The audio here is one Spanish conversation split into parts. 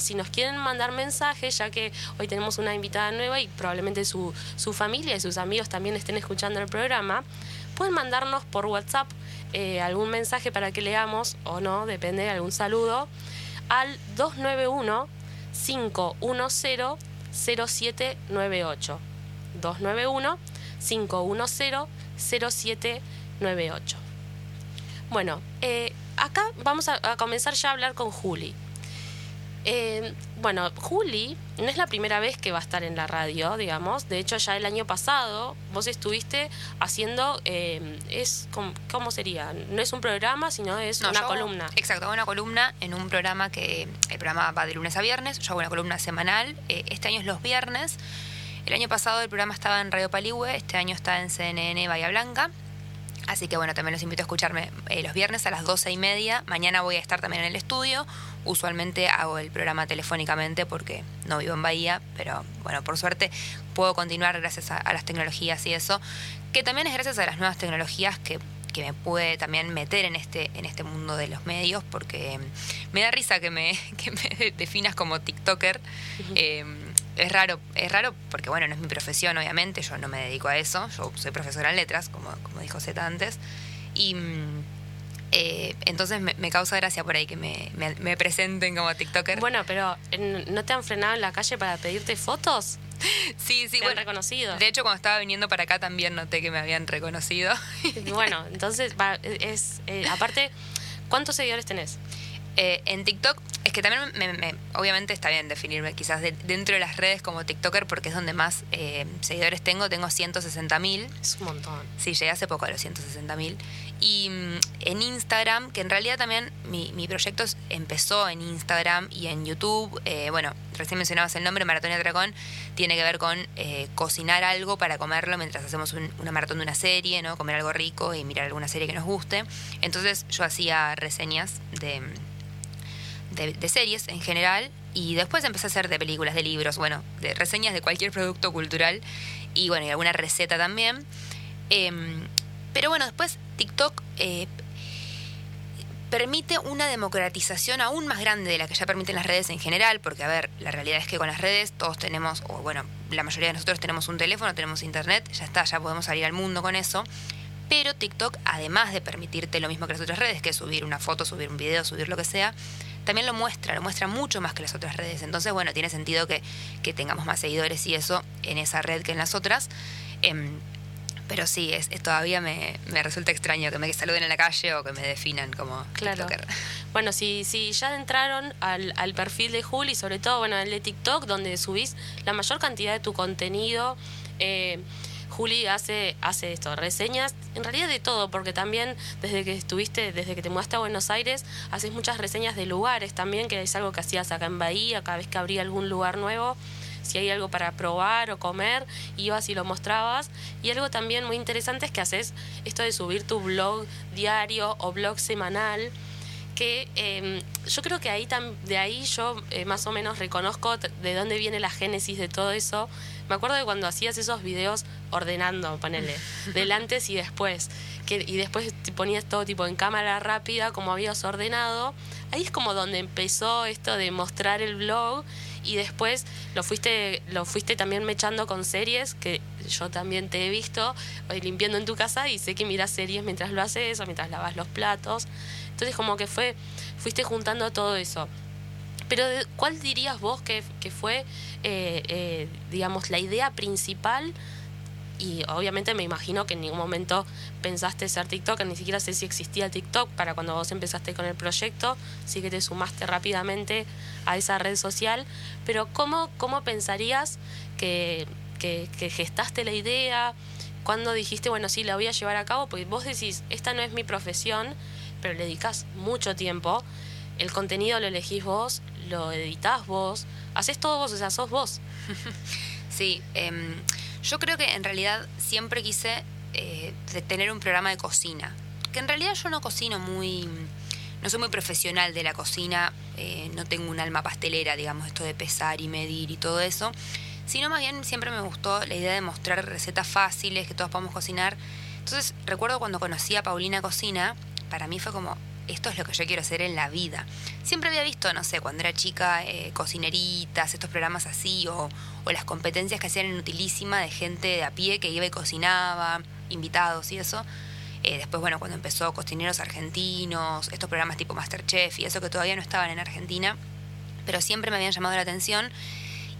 si nos quieren mandar mensajes, ya que hoy tenemos una invitada nueva y probablemente su, familia y sus amigos también estén escuchando el programa, pueden mandarnos por WhatsApp eh, algún mensaje para que leamos o no, depende, algún saludo, al 291 510 0798. 291 510 0798. Bueno, eh, acá vamos a, a comenzar ya a hablar con Juli. Eh, bueno, Juli no es la primera vez que va a estar en la radio, digamos. De hecho, ya el año pasado vos estuviste haciendo, eh, es ¿cómo sería? No es un programa, sino es una columna. Exacto, hago una columna en un programa que el programa va de lunes a viernes. Yo hago una columna semanal. Eh, este año es los viernes. El año pasado el programa estaba en Radio Paligüe, este año está en CNN Bahía Blanca. Así que bueno, también los invito a escucharme eh, los viernes a las doce y media. Mañana voy a estar también en el estudio. Usualmente hago el programa telefónicamente porque no vivo en Bahía, pero bueno, por suerte puedo continuar gracias a, las tecnologías y eso, que también es gracias a las nuevas tecnologías que, me puede también meter en este, en este mundo de los medios, porque me da risa que me, que me definas como TikToker es raro, es raro porque bueno, no es mi profesión, obviamente, yo no me dedico a eso, yo soy profesora en letras, como, como dijo Zeta antes, y mm, eh, entonces me, causa gracia por ahí que me, me, presenten como TikToker. Bueno, pero ¿no te han frenado en la calle para pedirte fotos? Sí, sí, ¿Te han reconocido. De hecho, cuando estaba viniendo para acá también noté que me habían reconocido. Bueno, entonces, es, eh, aparte, ¿cuántos seguidores tenés? Eh, en TikTok, es que también me, obviamente está bien definirme quizás dentro de las redes como TikToker porque es donde más eh, seguidores tengo, tengo 160 mil. Es un montón. Sí, llegué hace poco a los 160 mil. Y mm, en Instagram, que en realidad también mi, mi, proyecto empezó en Instagram y en YouTube, eh, bueno, recién mencionabas el nombre, Maratón y Dragón, tiene que ver con cocinar algo para comerlo mientras hacemos una maratón de una serie, ¿no? Comer algo rico y mirar alguna serie que nos guste. Entonces yo hacía reseñas de de, series en general y después empecé a hacer de películas, de libros, bueno, de reseñas de cualquier producto cultural y bueno, y alguna receta también. Em, pero bueno, después TikTok eh, permite una democratización aún más grande de la que ya permiten las redes en general, porque a ver, la realidad es que con las redes todos tenemos, o bueno, la mayoría de nosotros tenemos un teléfono, tenemos internet, ya está, ya podemos salir al mundo con eso. Pero TikTok, además de permitirte lo mismo que las otras redes, que es subir una foto, subir un video, subir lo que sea, también lo muestra, lo muestra mucho más que las otras redes. Entonces, bueno, tiene sentido que, tengamos más seguidores y eso en esa red que en las otras. Em, pero sí, es, todavía me, resulta extraño que me saluden en la calle o que me definan como claro. Bueno, si, si ya entraron al, al perfil de Juli, sobre todo, bueno, el de TikTok, donde subís la mayor cantidad de tu contenido, eh, Juli hace, hace esto, reseñas, en realidad de todo, porque también desde que estuviste, desde que te mudaste a Buenos Aires, haces muchas reseñas de lugares también, que es algo que hacías acá en Bahía, cada vez que abría algún lugar nuevo, si hay algo para probar o comer, ibas y lo mostrabas. Y algo también muy interesante es que haces esto de subir tu blog diario o blog semanal que em, yo creo que ahí de ahí yo eh, más o menos reconozco de dónde viene la génesis de todo eso. Me acuerdo de cuando hacías esos videos ordenando, ponele, del antes y después, que, y después te ponías todo tipo en cámara rápida, como habías ordenado. Ahí es como donde empezó esto de mostrar el blog y después lo fuiste, lo fuiste también mechando con series, que yo también te he visto eh, limpiando en tu casa y sé que miras series mientras lo haces o mientras lavas los platos. Entonces como que fue, fuiste juntando todo eso. Pero ¿cuál dirías vos que, fue, eh, eh, digamos, la idea principal? Y obviamente me imagino que en ningún momento pensaste ser TikTok, ni siquiera sé si existía TikTok para cuando vos empezaste con el proyecto, sí que te sumaste rápidamente a esa red social, pero ¿cómo, cómo pensarías que, que, que gestaste la idea? ¿Cuándo dijiste, bueno, sí, la voy a llevar a cabo? Porque vos decís, esta no es mi profesión, pero le dedicas mucho tiempo. El contenido lo elegís vos, lo editas vos, haces todo vos, o sea, sos vos. Sí, em, yo creo que en realidad siempre quise eh, tener un programa de cocina. Que en realidad yo no cocino muy. No soy muy profesional de la cocina, eh, no tengo un alma pastelera, digamos, esto de pesar y medir y todo eso. Sino más bien siempre me gustó la idea de mostrar recetas fáciles que todos podamos cocinar. Entonces recuerdo cuando conocí a Paulina Cocina, para mí fue como esto es lo que yo quiero hacer en la vida. Siempre había visto, no sé, cuando era chica, eh, cocineritas, estos programas así, o, las competencias que hacían en Utilísima de gente de a pie que iba y cocinaba, invitados y eso. Eh, después, bueno, cuando empezó Cocineros Argentinos, estos programas tipo Masterchef y eso que todavía no estaban en Argentina, pero siempre me habían llamado la atención.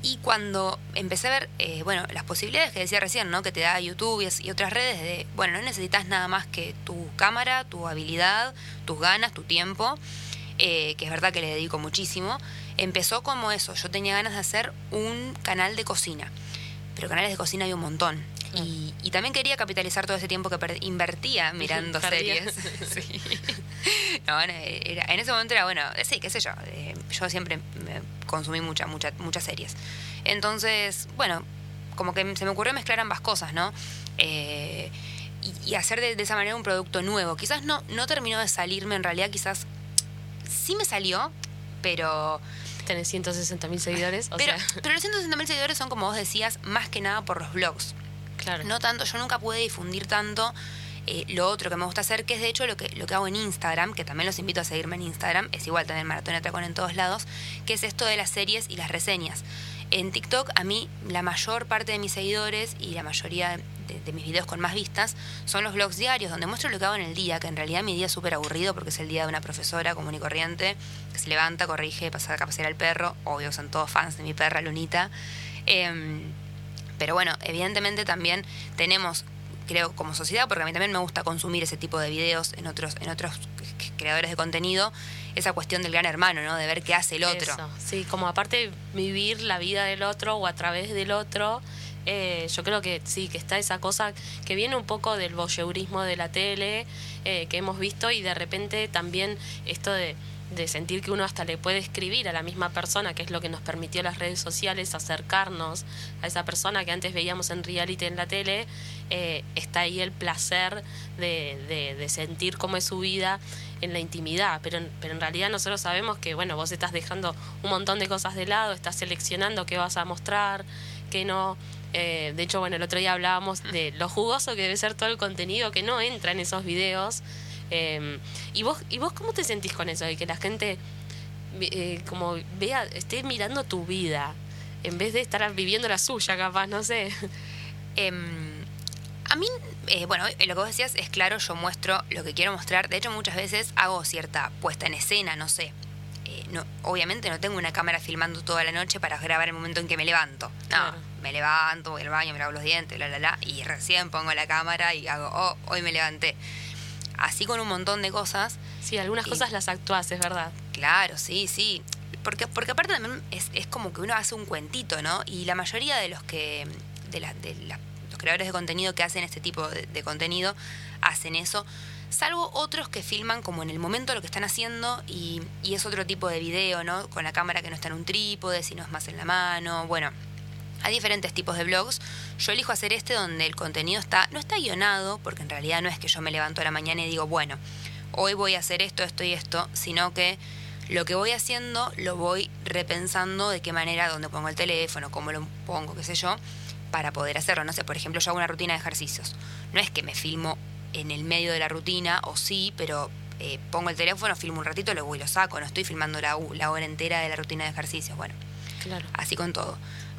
Y cuando empecé a ver, eh, bueno, las posibilidades que decía recién, ¿no? Que te da YouTube y, otras redes de, bueno, no necesitas nada más que tu cámara, tu habilidad, tus ganas, tu tiempo, eh, que es verdad que le dedico muchísimo. Empezó como eso, yo tenía ganas de hacer un canal de cocina, pero canales de cocina hay un montón. Y, también quería capitalizar todo ese tiempo que invertía mirando series. en ese momento era, bueno, sí, qué sé yo. Eh, yo siempre consumí muchas, muchas, muchas series. Entonces, bueno, como que se me ocurrió mezclar ambas cosas, ¿no? Eh, y, hacer de, esa manera un producto nuevo. Quizás no, no terminó de salirme, en realidad quizás sí me salió, pero tenés 160 mil seguidores. pero, pero los 160 mil seguidores son, como vos decías, más que nada por los blogs. No tanto, yo nunca pude difundir tanto eh, lo otro que me gusta hacer, que es de hecho lo que, lo que hago en Instagram, que también los invito a seguirme en Instagram, es igual también Maratón Atracón en todos lados, que es esto de las series y las reseñas. En TikTok a mí la mayor parte de mis seguidores y la mayoría de, mis videos con más vistas son los blogs diarios, donde muestro lo que hago en el día, que en realidad mi día es súper aburrido porque es el día de una profesora común y corriente que se levanta, corrige, pasa a pasear al perro, obvio son todos fans de mi perra Lunita. Em, pero bueno, evidentemente también tenemos creo como sociedad, porque a mí también me gusta consumir ese tipo de videos en otros, en otros creadores de contenido, esa cuestión del gran hermano, ¿no? De ver qué hace el otro. Sí, como aparte vivir la vida del otro o a través del otro, eh, yo creo que sí, que está esa cosa que viene un poco del voyeurismo de la tele eh, que hemos visto y de repente también esto de de sentir que uno hasta le puede escribir a la misma persona, que es lo que nos permitió las redes sociales, acercarnos a esa persona que antes veíamos en reality en la tele, eh, está ahí el placer de, de, sentir cómo es su vida en la intimidad, pero, pero en realidad nosotros sabemos que, bueno, vos estás dejando un montón de cosas de lado, estás seleccionando qué vas a mostrar, qué no... Eh, de hecho, bueno, el otro día hablábamos de lo jugoso que debe ser todo el contenido que no entra en esos videos, Em, ¿y, vos, ¿Y vos cómo te sentís con eso? De que la gente eh, como vea, esté mirando tu vida en vez de estar viviendo la suya, capaz, no sé. Em, a mí, eh, bueno, lo que vos decías es claro, yo muestro lo que quiero mostrar. De hecho, muchas veces hago cierta puesta en escena, no sé. Eh, no, obviamente no tengo una cámara filmando toda la noche para grabar el momento en que me levanto. No, me levanto, voy al baño, me lavo los dientes, la, la, la, y recién pongo la cámara y hago, oh, hoy me levanté así con un montón de cosas. Sí, algunas cosas las actuás, es verdad. Claro, sí, sí. Porque, porque aparte también es, es, como que uno hace un cuentito, ¿no? Y la mayoría de los que. de, la, de los creadores de contenido que hacen este tipo de, contenido hacen eso. Salvo otros que filman como en el momento lo que están haciendo y, y es otro tipo de video, ¿no? Con la cámara que no está en un trípode, sino es más en la mano. Bueno, hay diferentes tipos de blogs. Yo elijo hacer este donde el contenido está, no está guionado, porque en realidad no es que yo me levanto a la mañana y digo, bueno, hoy voy a hacer esto, esto y esto, sino que lo que voy haciendo lo voy repensando de qué manera, dónde pongo el teléfono, cómo lo pongo, qué sé yo, para poder hacerlo. No sé, por ejemplo, yo hago una rutina de ejercicios. No es que me filmo en el medio de la rutina, o sí, pero eh, pongo el teléfono, filmo un ratito, luego y lo saco. No estoy filmando la, la hora entera de la rutina de ejercicios. Bueno, claro. así con todo.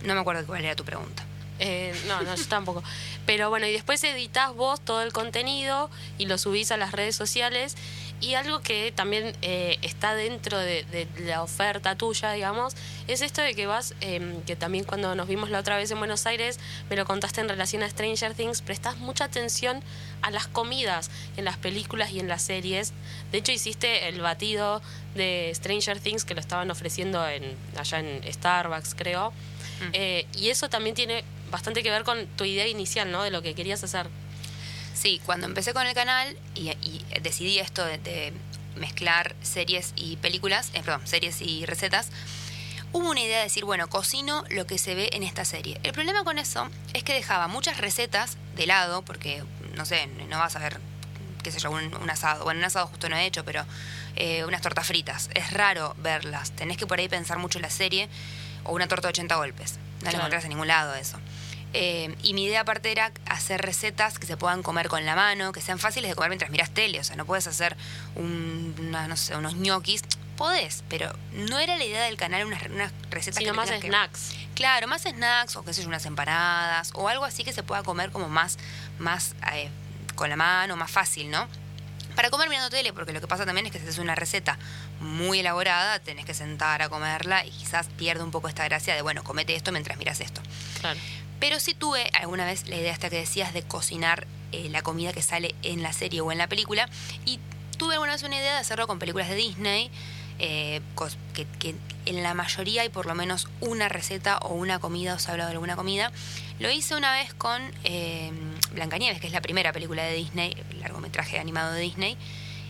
No me acuerdo cuál era tu pregunta. Eh, no, no, yo tampoco. Pero bueno, y después editas vos todo el contenido y lo subís a las redes sociales. Y algo que también eh, está dentro de, la oferta tuya, digamos, es esto de que vas, em, que también cuando nos vimos la otra vez en Buenos Aires, me lo contaste en relación a Stranger Things, prestas mucha atención a las comidas en las películas y en las series. De hecho, hiciste el batido de Stranger Things que lo estaban ofreciendo en, allá en Starbucks, creo. Mm. Eh, y eso también tiene bastante que ver con tu idea inicial, ¿no? De lo que querías hacer. Sí, cuando empecé con el canal y, decidí esto de, mezclar series y películas, eh, perdón, series y recetas, hubo una idea de decir, bueno, cocino lo que se ve en esta serie. El problema con eso es que dejaba muchas recetas de lado, porque, no sé, no vas a ver, qué sé yo, un, asado. Bueno, un asado justo no he hecho, pero eh, unas tortas fritas. Es raro verlas. Tenés que por ahí pensar mucho en la serie o una torta de 80 golpes. No la encontrás en ningún lado eso. Eh, y mi idea aparte era hacer recetas que se puedan comer con la mano, que sean fáciles de comer mientras miras tele. O sea, no puedes hacer un- una, no sé, unos ñoquis. Podés, pero no era la idea del canal unas, unas recetas Sino que más que- snacks. Claro, más snacks o qué sé yo, unas empanadas o algo así que se pueda comer como más, más eh, con la mano, más fácil, ¿no? Para comer mirando tele, porque lo que pasa también es que si es una receta muy elaborada, tenés que sentar a comerla y quizás pierde un poco esta gracia de, bueno, comete esto mientras miras esto. Claro. Pero sí tuve alguna vez la idea hasta que decías de cocinar eh, la comida que sale en la serie o en la película. Y tuve alguna vez una idea de hacerlo con películas de Disney, eh, que en la mayoría hay por lo menos una receta o una comida, o se ha hablado de alguna comida. Lo hice una vez con eh, Blancanieves, que es la primera película de Disney, el largometraje animado de Disney.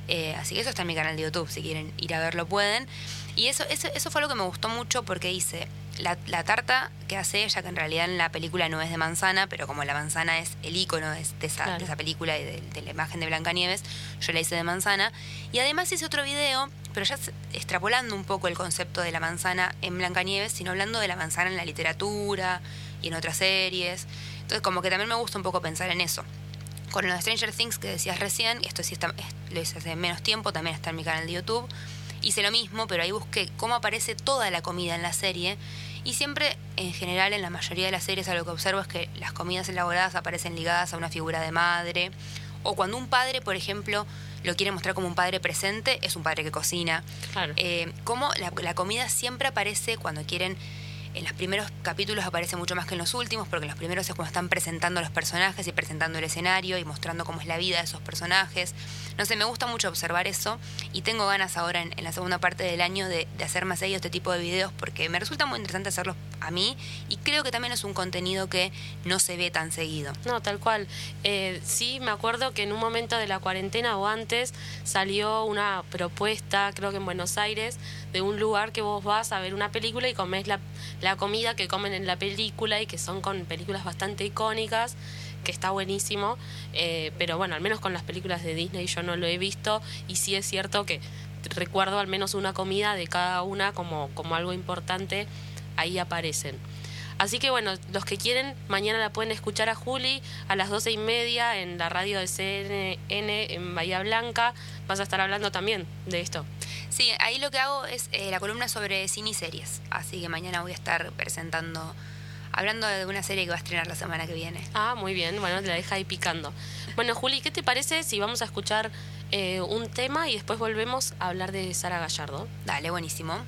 Eh, así que eso está en mi canal de YouTube, si quieren ir a verlo pueden. Y eso, eso, eso fue lo que me gustó mucho porque hice la, la tarta que hace ella, que en realidad en la película no es de manzana, pero como la manzana es el icono de, de esa, Claro. de esa película y de, de la imagen de Blancanieves, yo la hice de manzana. Y además hice otro video, pero ya extrapolando un poco el concepto de la manzana en Blancanieves, sino hablando de la manzana en la literatura y en otras series. Entonces como que también me gusta un poco pensar en eso. Con lo de Stranger Things que decías recién, esto sí está, es- lo hice hace menos tiempo, también está en mi canal de YouTube. Hice lo mismo, pero ahí busqué cómo aparece toda la comida en la serie. Y siempre, en general, en la mayoría de las series, algo que observo es que las comidas elaboradas aparecen ligadas a una figura de madre. O cuando un padre, por ejemplo, lo quiere mostrar como un padre presente, es un padre que cocina. Claro. Eh, cómo la, la comida siempre aparece cuando quieren. En los primeros capítulos aparece mucho más que en los últimos, porque los primeros es cuando están presentando los personajes y presentando el escenario y mostrando cómo es la vida de esos personajes. No sé, me gusta mucho observar eso y tengo ganas ahora en, la segunda parte del año de, hacer más seguido este tipo de videos porque me resulta muy interesante hacerlos a mí y creo que también es un contenido que no se ve tan seguido. No, tal cual. Eh, sí, me acuerdo que en un momento de la cuarentena o antes salió una propuesta, creo que en Buenos Aires, de un lugar que vos vas a ver una película y comes la, la comida que comen en la película y que son con películas bastante icónicas, que está buenísimo. Eh, pero bueno, al menos con las películas de Disney yo no lo he visto y sí es cierto que recuerdo al menos una comida de cada una como, como algo importante, ahí aparecen. Así que bueno, los que quieren, mañana la pueden escuchar a Juli a las doce y media en la radio de CNN en Bahía Blanca. Vas a estar hablando también de esto. Sí, ahí lo que hago es eh, la columna sobre cine y series, así que mañana voy a estar presentando, hablando de una serie que va a estrenar la semana que viene. Ah, muy bien, bueno, te la deja ahí picando. Bueno, Juli, ¿qué te parece si vamos a escuchar eh, un tema y después volvemos a hablar de Sara Gallardo? Dale, buenísimo.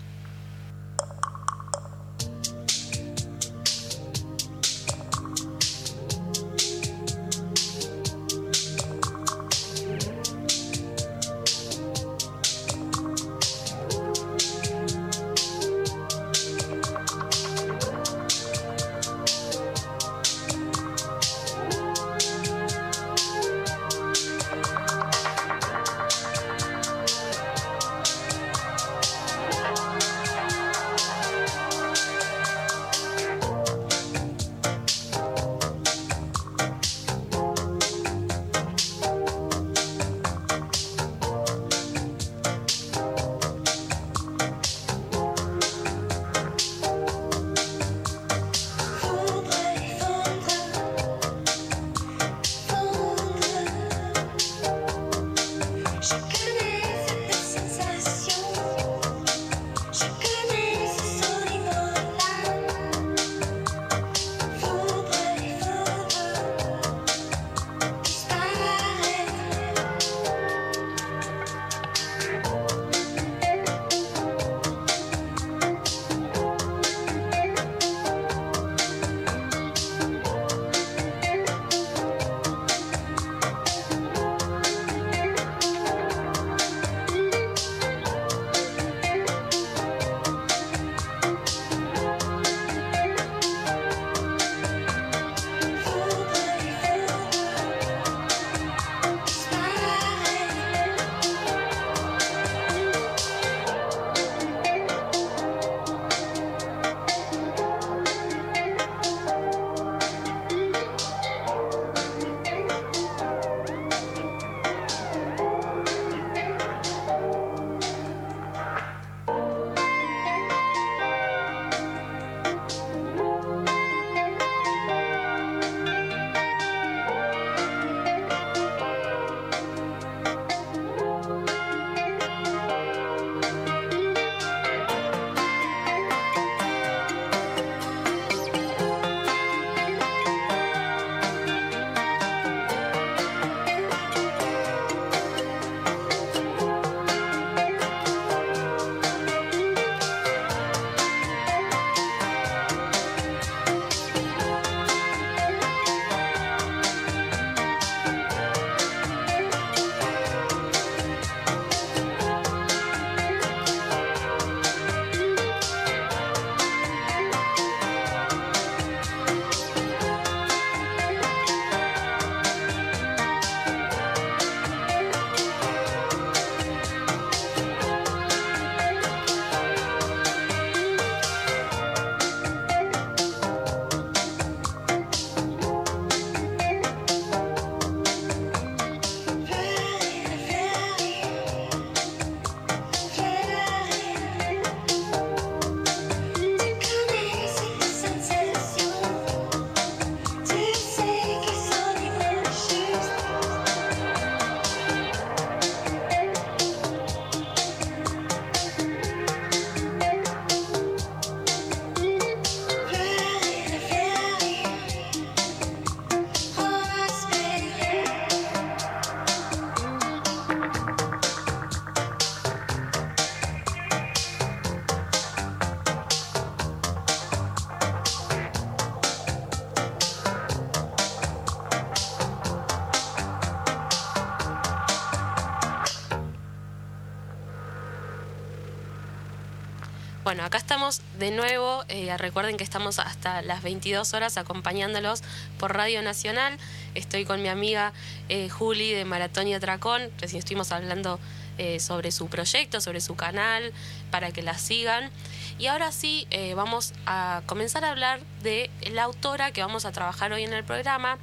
De nuevo. Eh, recuerden que estamos hasta las 22 horas acompañándolos por Radio Nacional. Estoy con mi amiga eh, Juli de Maratón y Atracón. Recién estuvimos hablando eh, sobre su proyecto, sobre su canal, para que la sigan. Y ahora sí, vamos a comenzar a hablar de la autora que vamos a trabajar hoy en el programa,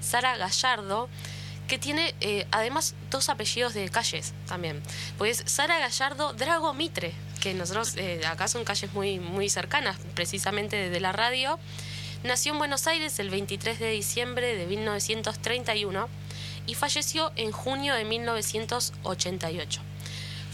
Sara Gallardo que tiene además dos apellidos de calles también. Pues Sara Gallardo Drago Mitre, que nosotros eh, acá son calles muy, muy cercanas, precisamente de la radio. Nació en Buenos Aires el 23 de diciembre de 1931 y falleció en junio de 1988.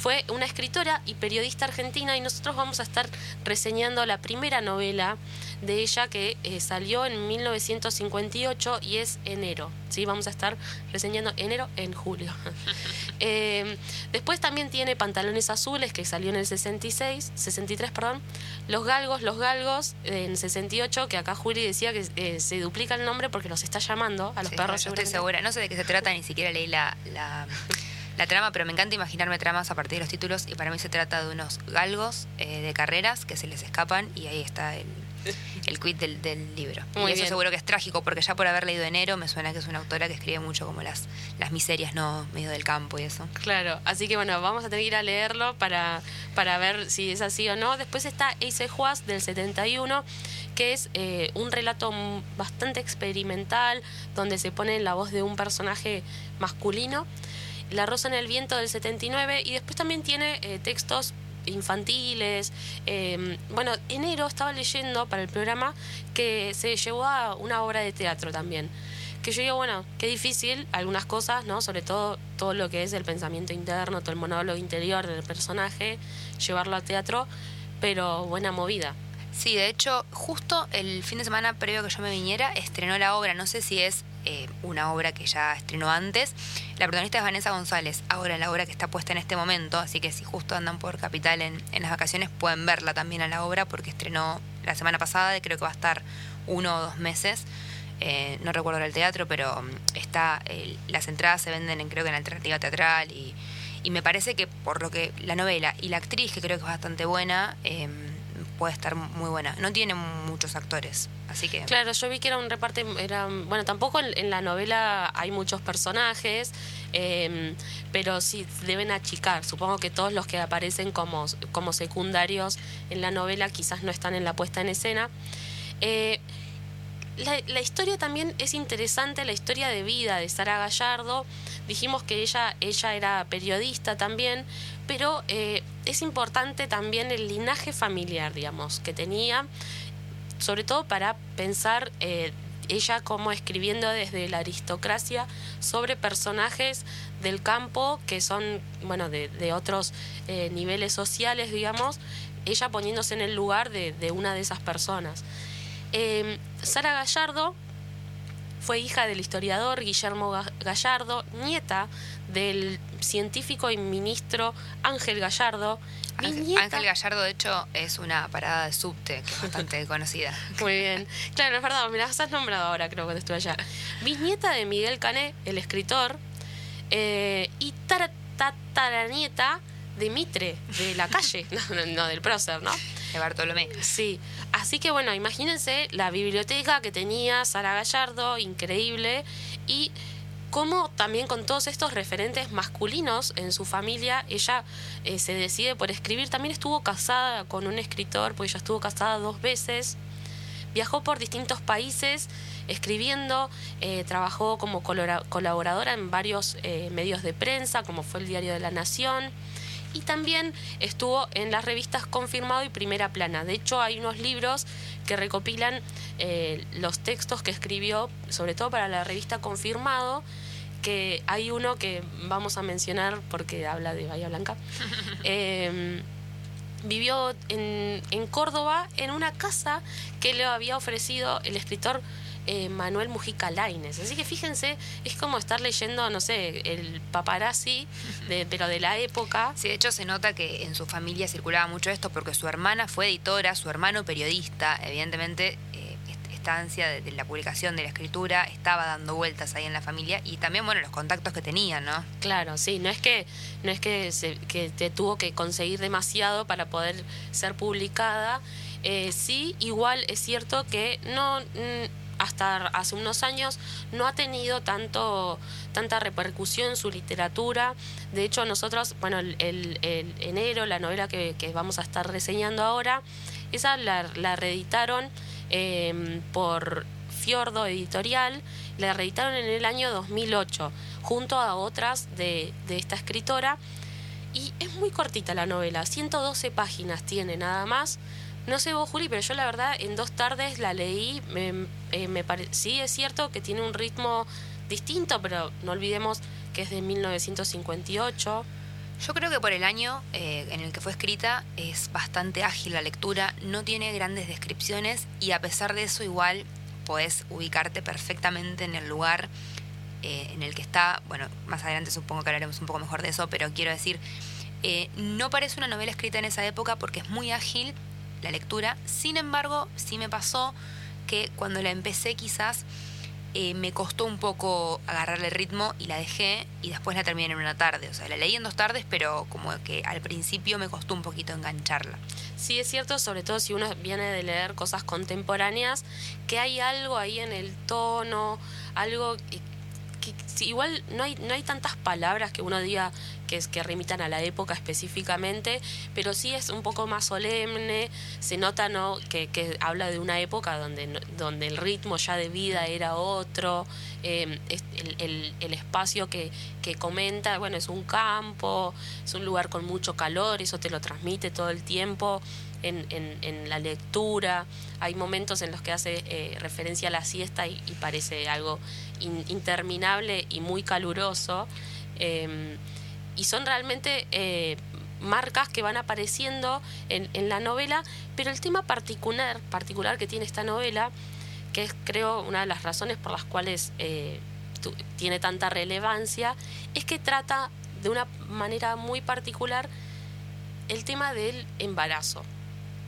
Fue una escritora y periodista argentina y nosotros vamos a estar reseñando la primera novela de ella que eh, salió en 1958 y es enero. ¿sí? Vamos a estar reseñando enero en julio. Eh, después también tiene Pantalones Azules que salió en el 66, 63, perdón. Los Galgos, Los Galgos en 68, que acá Juli decía que eh, se duplica el nombre porque los está llamando a los perros. No, estoy segura, no sé de qué se trata, ni siquiera leí la, la la trama, pero me encanta imaginarme tramas a partir de los títulos y para mí se trata de unos galgos de carreras que se les escapan y ahí está el, el quid del, del libro. y eso seguro que es trágico, porque ya por haber leído Enero me suena que es una autora que escribe mucho como las, las miserias, ¿no? Medio del campo y eso. Claro, así que bueno, vamos a tener que ir a leerlo para, para ver si es así o no. Después está Ace Juaz del 71, que es eh, un relato bastante experimental, donde se pone la voz de un personaje masculino. La Rosa en el Viento del 79 y después también tiene eh, textos infantiles. Em, bueno, enero estaba leyendo para el programa que se llevó a una obra de teatro también. Que yo digo, bueno, qué difícil algunas cosas, ¿no? Sobre todo todo lo que es el pensamiento interno, todo el monólogo interior del personaje, llevarlo a teatro, pero buena movida. Sí, de hecho, justo el fin de semana previo que yo me viniera, estrenó la obra. No sé si es eh, una obra que ya estrenó antes. La protagonista es Vanessa González, ahora la obra que está puesta en este momento, así que si justo andan por Capital en, las vacaciones pueden verla también a la obra porque estrenó la semana pasada y creo que va a estar uno o dos meses. Eh, no recuerdo el teatro, pero mm, está las entradas se venden en, creo que en alternativa teatral y, y, me parece que por lo que la novela y la actriz, que creo que es bastante buena, eh, puede estar muy buena. No tiene muchos actores, así que... Claro, yo vi que era un reparte, era, bueno, tampoco en, la novela hay muchos personajes, em, pero sí deben achicar. Supongo que todos los que aparecen como, como secundarios en la novela quizás no están en la puesta en escena. Eh, la, la, historia también es interesante, la historia de vida de Sara Gallardo. Dijimos que ella, ella era periodista también, pero eh, es importante también el linaje familiar, digamos, que tenía, sobre todo para pensar eh, ella como escribiendo desde la aristocracia sobre personajes del campo que son, bueno, de, otros eh, niveles sociales, digamos, ella poniéndose en el lugar de, de una de esas personas. Sara Gallardo fue hija del historiador Guillermo Gallardo, nieta del científico y ministro Ángel Gallardo. Ángel, Gallardo, de hecho, es una parada de subte que es bastante conocida. Muy bien. Claro, es verdad, me las has nombrado ahora, creo, cuando estuve allá. Bisnieta de Miguel Cané, el escritor, eh, y nieta de Mitre, de la calle, no, no del prócer, ¿no? de Bartolomé. Sí, así que bueno, imagínense la biblioteca que tenía Sara Gallardo, increíble, y cómo también con todos estos referentes masculinos en su familia, ella eh, se decide por escribir. También estuvo casada con un escritor, pues ella estuvo casada dos veces. Viajó por distintos países escribiendo, eh, trabajó como colaboradora en varios eh, medios de prensa, como fue el Diario de la Nación y también estuvo en las revistas Confirmado y Primera Plana. De hecho, hay unos libros que recopilan los textos que escribió, sobre todo para la revista Confirmado, que hay uno que vamos a mencionar porque habla de Bahía Blanca. Em, vivió en, en Córdoba en una casa que le había ofrecido el escritor eh, Manuel Mujica Laines. Así que fíjense, es como estar leyendo, no sé, el paparazzi, de, pero de la época. Sí, de hecho se nota que en su familia circulaba mucho esto porque su hermana fue editora, su hermano periodista, evidentemente. De, la publicación de la escritura estaba dando vueltas ahí en la familia y también, bueno, los contactos que tenían, ¿no? Claro, sí, no es que, no es que, se, que te tuvo que conseguir demasiado para poder ser publicada. Eh, sí, igual es cierto que no hasta hace unos años no ha tenido tanto tanta repercusión su literatura. De hecho, nosotros, bueno, el, enero, la novela que, vamos a estar reseñando ahora, esa la, reeditaron em, por Fiordo Editorial, la reeditaron en el año 2008, junto a otras de, de esta escritora. Y es muy cortita la novela, 112 páginas tiene nada más. No sé vos, Juli, pero yo la verdad en dos tardes la leí. Me, eh, me sí, es cierto que tiene un ritmo distinto, pero no olvidemos que es de 1958. Yo creo que por el año eh, en el que fue escrita es bastante ágil la lectura, no tiene grandes descripciones y a pesar de eso igual podés ubicarte perfectamente en el lugar eh, en el que está. Bueno, más adelante supongo que hablaremos un poco mejor de eso, pero quiero decir, no parece una novela escrita en esa época porque es muy ágil la lectura. Sin embargo, sí me pasó que cuando la empecé quizás eh, me costó un poco agarrarle ritmo y la dejé y después la terminé en una tarde. O sea, la leí en dos tardes, pero como que al principio me costó un poquito engancharla. Sí, es cierto, sobre todo si uno viene de leer cosas contemporáneas, que hay algo ahí en el tono, algo que, igual no hay, no hay tantas palabras que uno diga, que, es, que remitan a la época específicamente, pero sí es un poco más solemne, se nota ¿no? que, que habla de una época donde, donde el ritmo ya de vida era otro, eh, el, el, espacio que, que comenta, bueno, es un campo, es un lugar con mucho calor, eso te lo transmite todo el tiempo. En, en, la lectura. Hay momentos en los que hace eh, referencia a la siesta y, parece algo interminable y muy caluroso. Eh, y son realmente eh, marcas que van apareciendo en, en, la novela, pero el tema particular, particular que tiene esta novela, que es creo una de las razones por las cuales eh, tiene tanta relevancia, es que trata de una manera muy particular el tema del embarazo.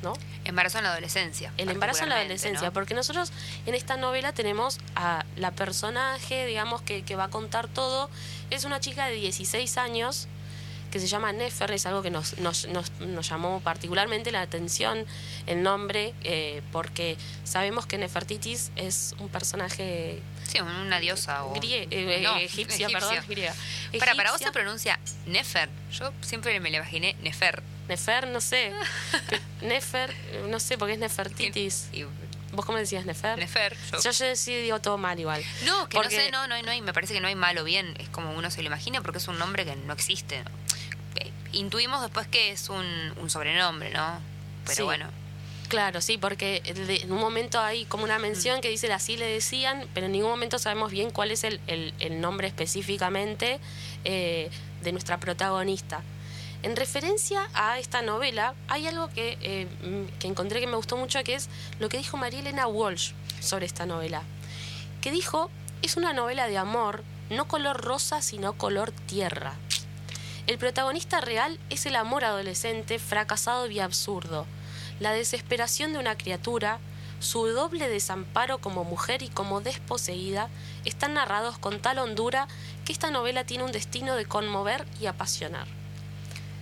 ¿no? Embarazo en la adolescencia. El embarazo en la adolescencia, porque nosotros en esta novela tenemos a la personaje, digamos, que, que va a contar todo, es una chica de 16 años que se llama Nefer, es algo que nos, nos, nos, llamó particularmente la atención el nombre, eh, porque sabemos que Nefertitis es un personaje... Sí, una diosa o... Eh, eh, egipcia, perdón, griega. Para, para vos se pronuncia Nefer, yo siempre me le imaginé Nefer. Nefer, no sé. Nefer, no sé, porque es Nefertitis. ¿Vos cómo decías Nefer? Nefer. Yo, yo, sí digo todo mal igual. No, que no sé, no, no, hay, me parece que no hay mal o bien. Es como uno se lo imagina porque es un nombre que no existe. Eh, intuimos después que es un, un sobrenombre, ¿no? Pero bueno. Claro, sí, porque en un momento hay como una mención mm. que dice así le decían, pero en ningún momento sabemos bien cuál es el, el, nombre específicamente eh, de nuestra protagonista. En referencia a esta novela, hay algo que, eh, que encontré que me gustó mucho, que es lo que dijo María Elena Walsh sobre esta novela. Que dijo, es una novela de amor, no color rosa, sino color tierra. El protagonista real es el amor adolescente, fracasado y absurdo, la desesperación de una criatura, su doble desamparo como mujer y como desposeída están narrados con tal hondura que esta novela tiene un destino de conmover y apasionar.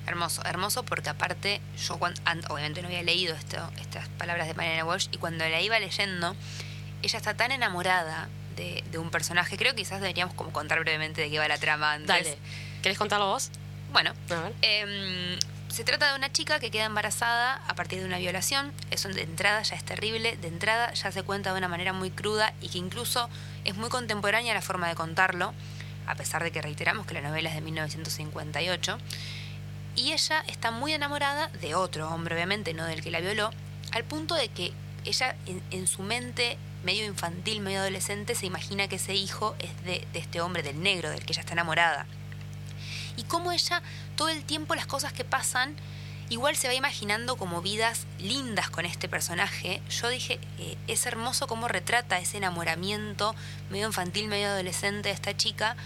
Hermoso, hermoso porque aparte yo obviamente no había leído esto, estas palabras de Mariana Walsh y cuando la iba leyendo, ella está tan enamorada de, un personaje, creo que quizás deberíamos como contar brevemente de qué va la trama antes. Dale. ¿Querés contarlo vos? Bueno, em, se trata de una chica que queda embarazada a partir de una violación. Eso de entrada ya es terrible, de entrada ya se cuenta de una manera muy cruda y que incluso es muy contemporánea la forma de contarlo, a pesar de que reiteramos que la novela es de 1958 y ella está muy enamorada de otro hombre, obviamente, no del que la violó, al punto de que ella en, su mente medio infantil, medio adolescente, se imagina que ese hijo es de, este hombre, del negro, del que ella está enamorada. Y cómo ella, todo el tiempo las cosas que pasan, igual se va imaginando como vidas lindas con este personaje. Yo dije, eh, es hermoso cómo retrata ese enamoramiento medio infantil, medio adolescente de esta chica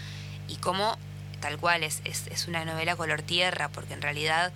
y cómo tal cual es, es, una novela color tierra, porque en realidad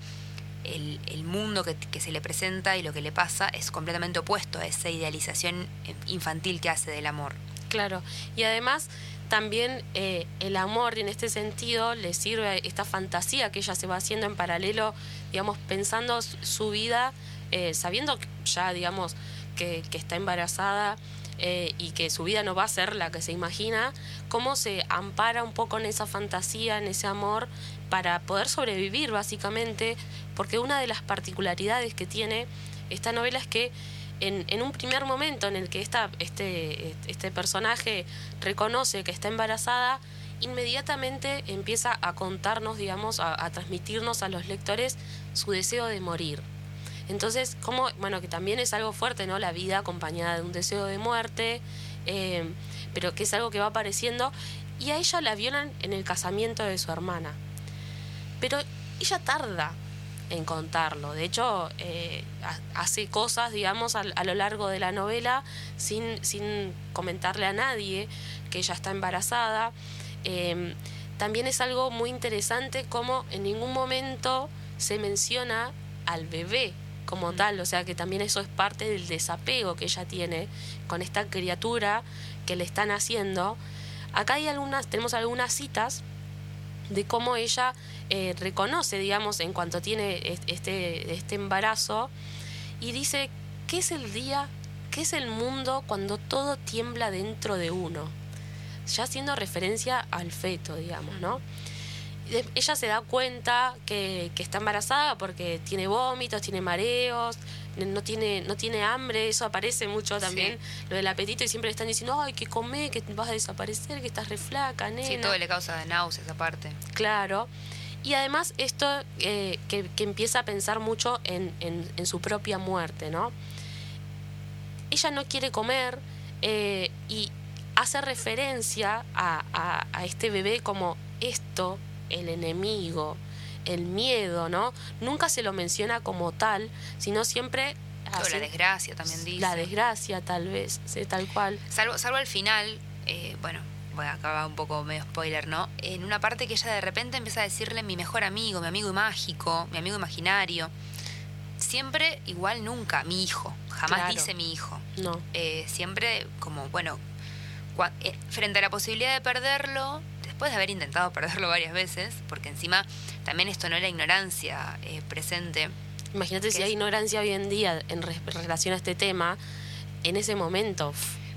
el, el mundo que, se le presenta y lo que le pasa es completamente opuesto a esa idealización infantil que hace del amor. Claro, y además también eh, el amor en este sentido le sirve esta fantasía que ella se va haciendo en paralelo, digamos, pensando su vida, eh, sabiendo ya, digamos, que está embarazada eh, y que su vida no va a ser la que se imagina, cómo se ampara un poco en esa fantasía, en ese amor, para poder sobrevivir básicamente, porque una de las particularidades que tiene esta novela es que en, un primer momento en el que esta, este, este personaje reconoce que está embarazada, inmediatamente empieza a contarnos, digamos, a transmitirnos a los lectores su deseo de morir entonces, como, bueno, que también es algo fuerte, ¿no? La vida acompañada de un deseo de muerte, eh, pero que es algo que va apareciendo. Y a ella la violan en el casamiento de su hermana. Pero ella tarda en contarlo. De hecho, eh, hace cosas, digamos, a, lo largo de la novela sin, sin comentarle a nadie que ella está embarazada. Eh, también es algo muy interesante como en ningún momento se menciona al bebé como tal, o sea que también eso es parte del desapego que ella tiene con esta criatura que le están haciendo. Acá hay algunas, tenemos algunas citas de cómo ella eh, reconoce, digamos, en cuanto tiene este, este embarazo, y dice, ¿qué es el día, qué es el mundo cuando todo tiembla dentro de uno? Ya haciendo referencia al feto, digamos, ¿no? Ella se da cuenta que, está embarazada porque tiene vómitos, tiene mareos, no tiene, no tiene hambre, eso aparece mucho también, lo del apetito, y siempre le están diciendo, ay, que come, que vas a desaparecer, que estás reflaca, nena. Sí, todo le causa de náuseas aparte. Claro. Y además esto eh, que, empieza a pensar mucho en, en, su propia muerte, ¿no? Ella no quiere comer eh, y hace referencia a, a este bebé como esto el enemigo, el miedo, ¿no? Nunca se lo menciona como tal, sino siempre... la desgracia también dice. La desgracia tal vez, tal cual. Salvo, salvo al final, eh, bueno, voy a acabar un poco medio spoiler, ¿no? En una parte que ella de repente empieza a decirle mi mejor amigo, mi amigo mágico, mi amigo imaginario. Siempre igual nunca, mi hijo. Jamás dice mi hijo. No. Eh, siempre como, bueno, eh, frente a la posibilidad de perderlo, después de haber intentado perderlo varias veces, porque encima también esto no era ignorancia eh, presente. Imagínate si hay ignorancia hoy en día en relación a este tema, en ese momento.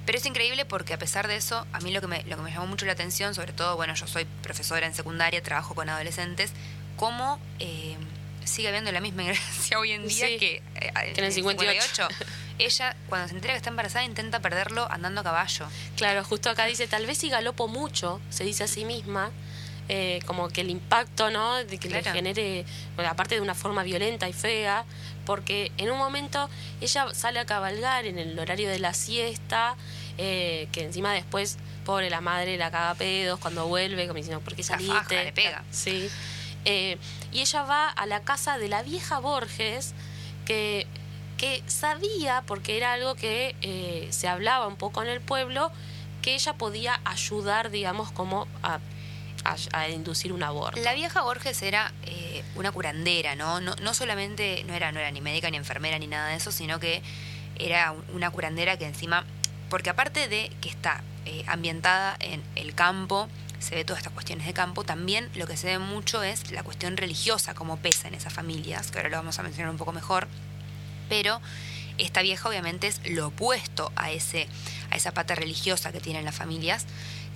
Pero es increíble porque a pesar de eso, a mí lo que me, lo que me llamó mucho la atención, sobre todo, bueno, yo soy profesora en secundaria, trabajo con adolescentes, cómo eh, sigue habiendo la misma ignorancia hoy en día que, eh, en el 58. ella, cuando se entera que está embarazada, intenta perderlo andando a caballo. Claro, justo acá dice, tal vez si galopo mucho, se dice a sí misma, eh, como que el impacto, ¿no? De que le genere, bueno, aparte de una forma violenta y fea, porque en un momento ella sale a cabalgar en el horario de la siesta, eh, que encima después, pobre la madre, la caga pedos cuando vuelve, como diciendo, ¿por qué saliste? le pega. Sí. Eh, y ella va a la casa de la vieja Borges, que que sabía, porque era algo que eh, se hablaba un poco en el pueblo, que ella podía ayudar, digamos, como a, inducir un aborto. La vieja Borges era eh, una curandera, ¿no? ¿no? No solamente, no era, no era ni médica ni enfermera ni nada de eso, sino que era una curandera que encima, porque aparte de que está ambientada en el campo, se ve todas estas cuestiones de campo, también lo que se ve mucho es la cuestión religiosa, como pesa en esas familias, que ahora lo vamos a mencionar un poco mejor pero esta vieja obviamente es lo opuesto a, ese, a esa pata religiosa que tienen las familias,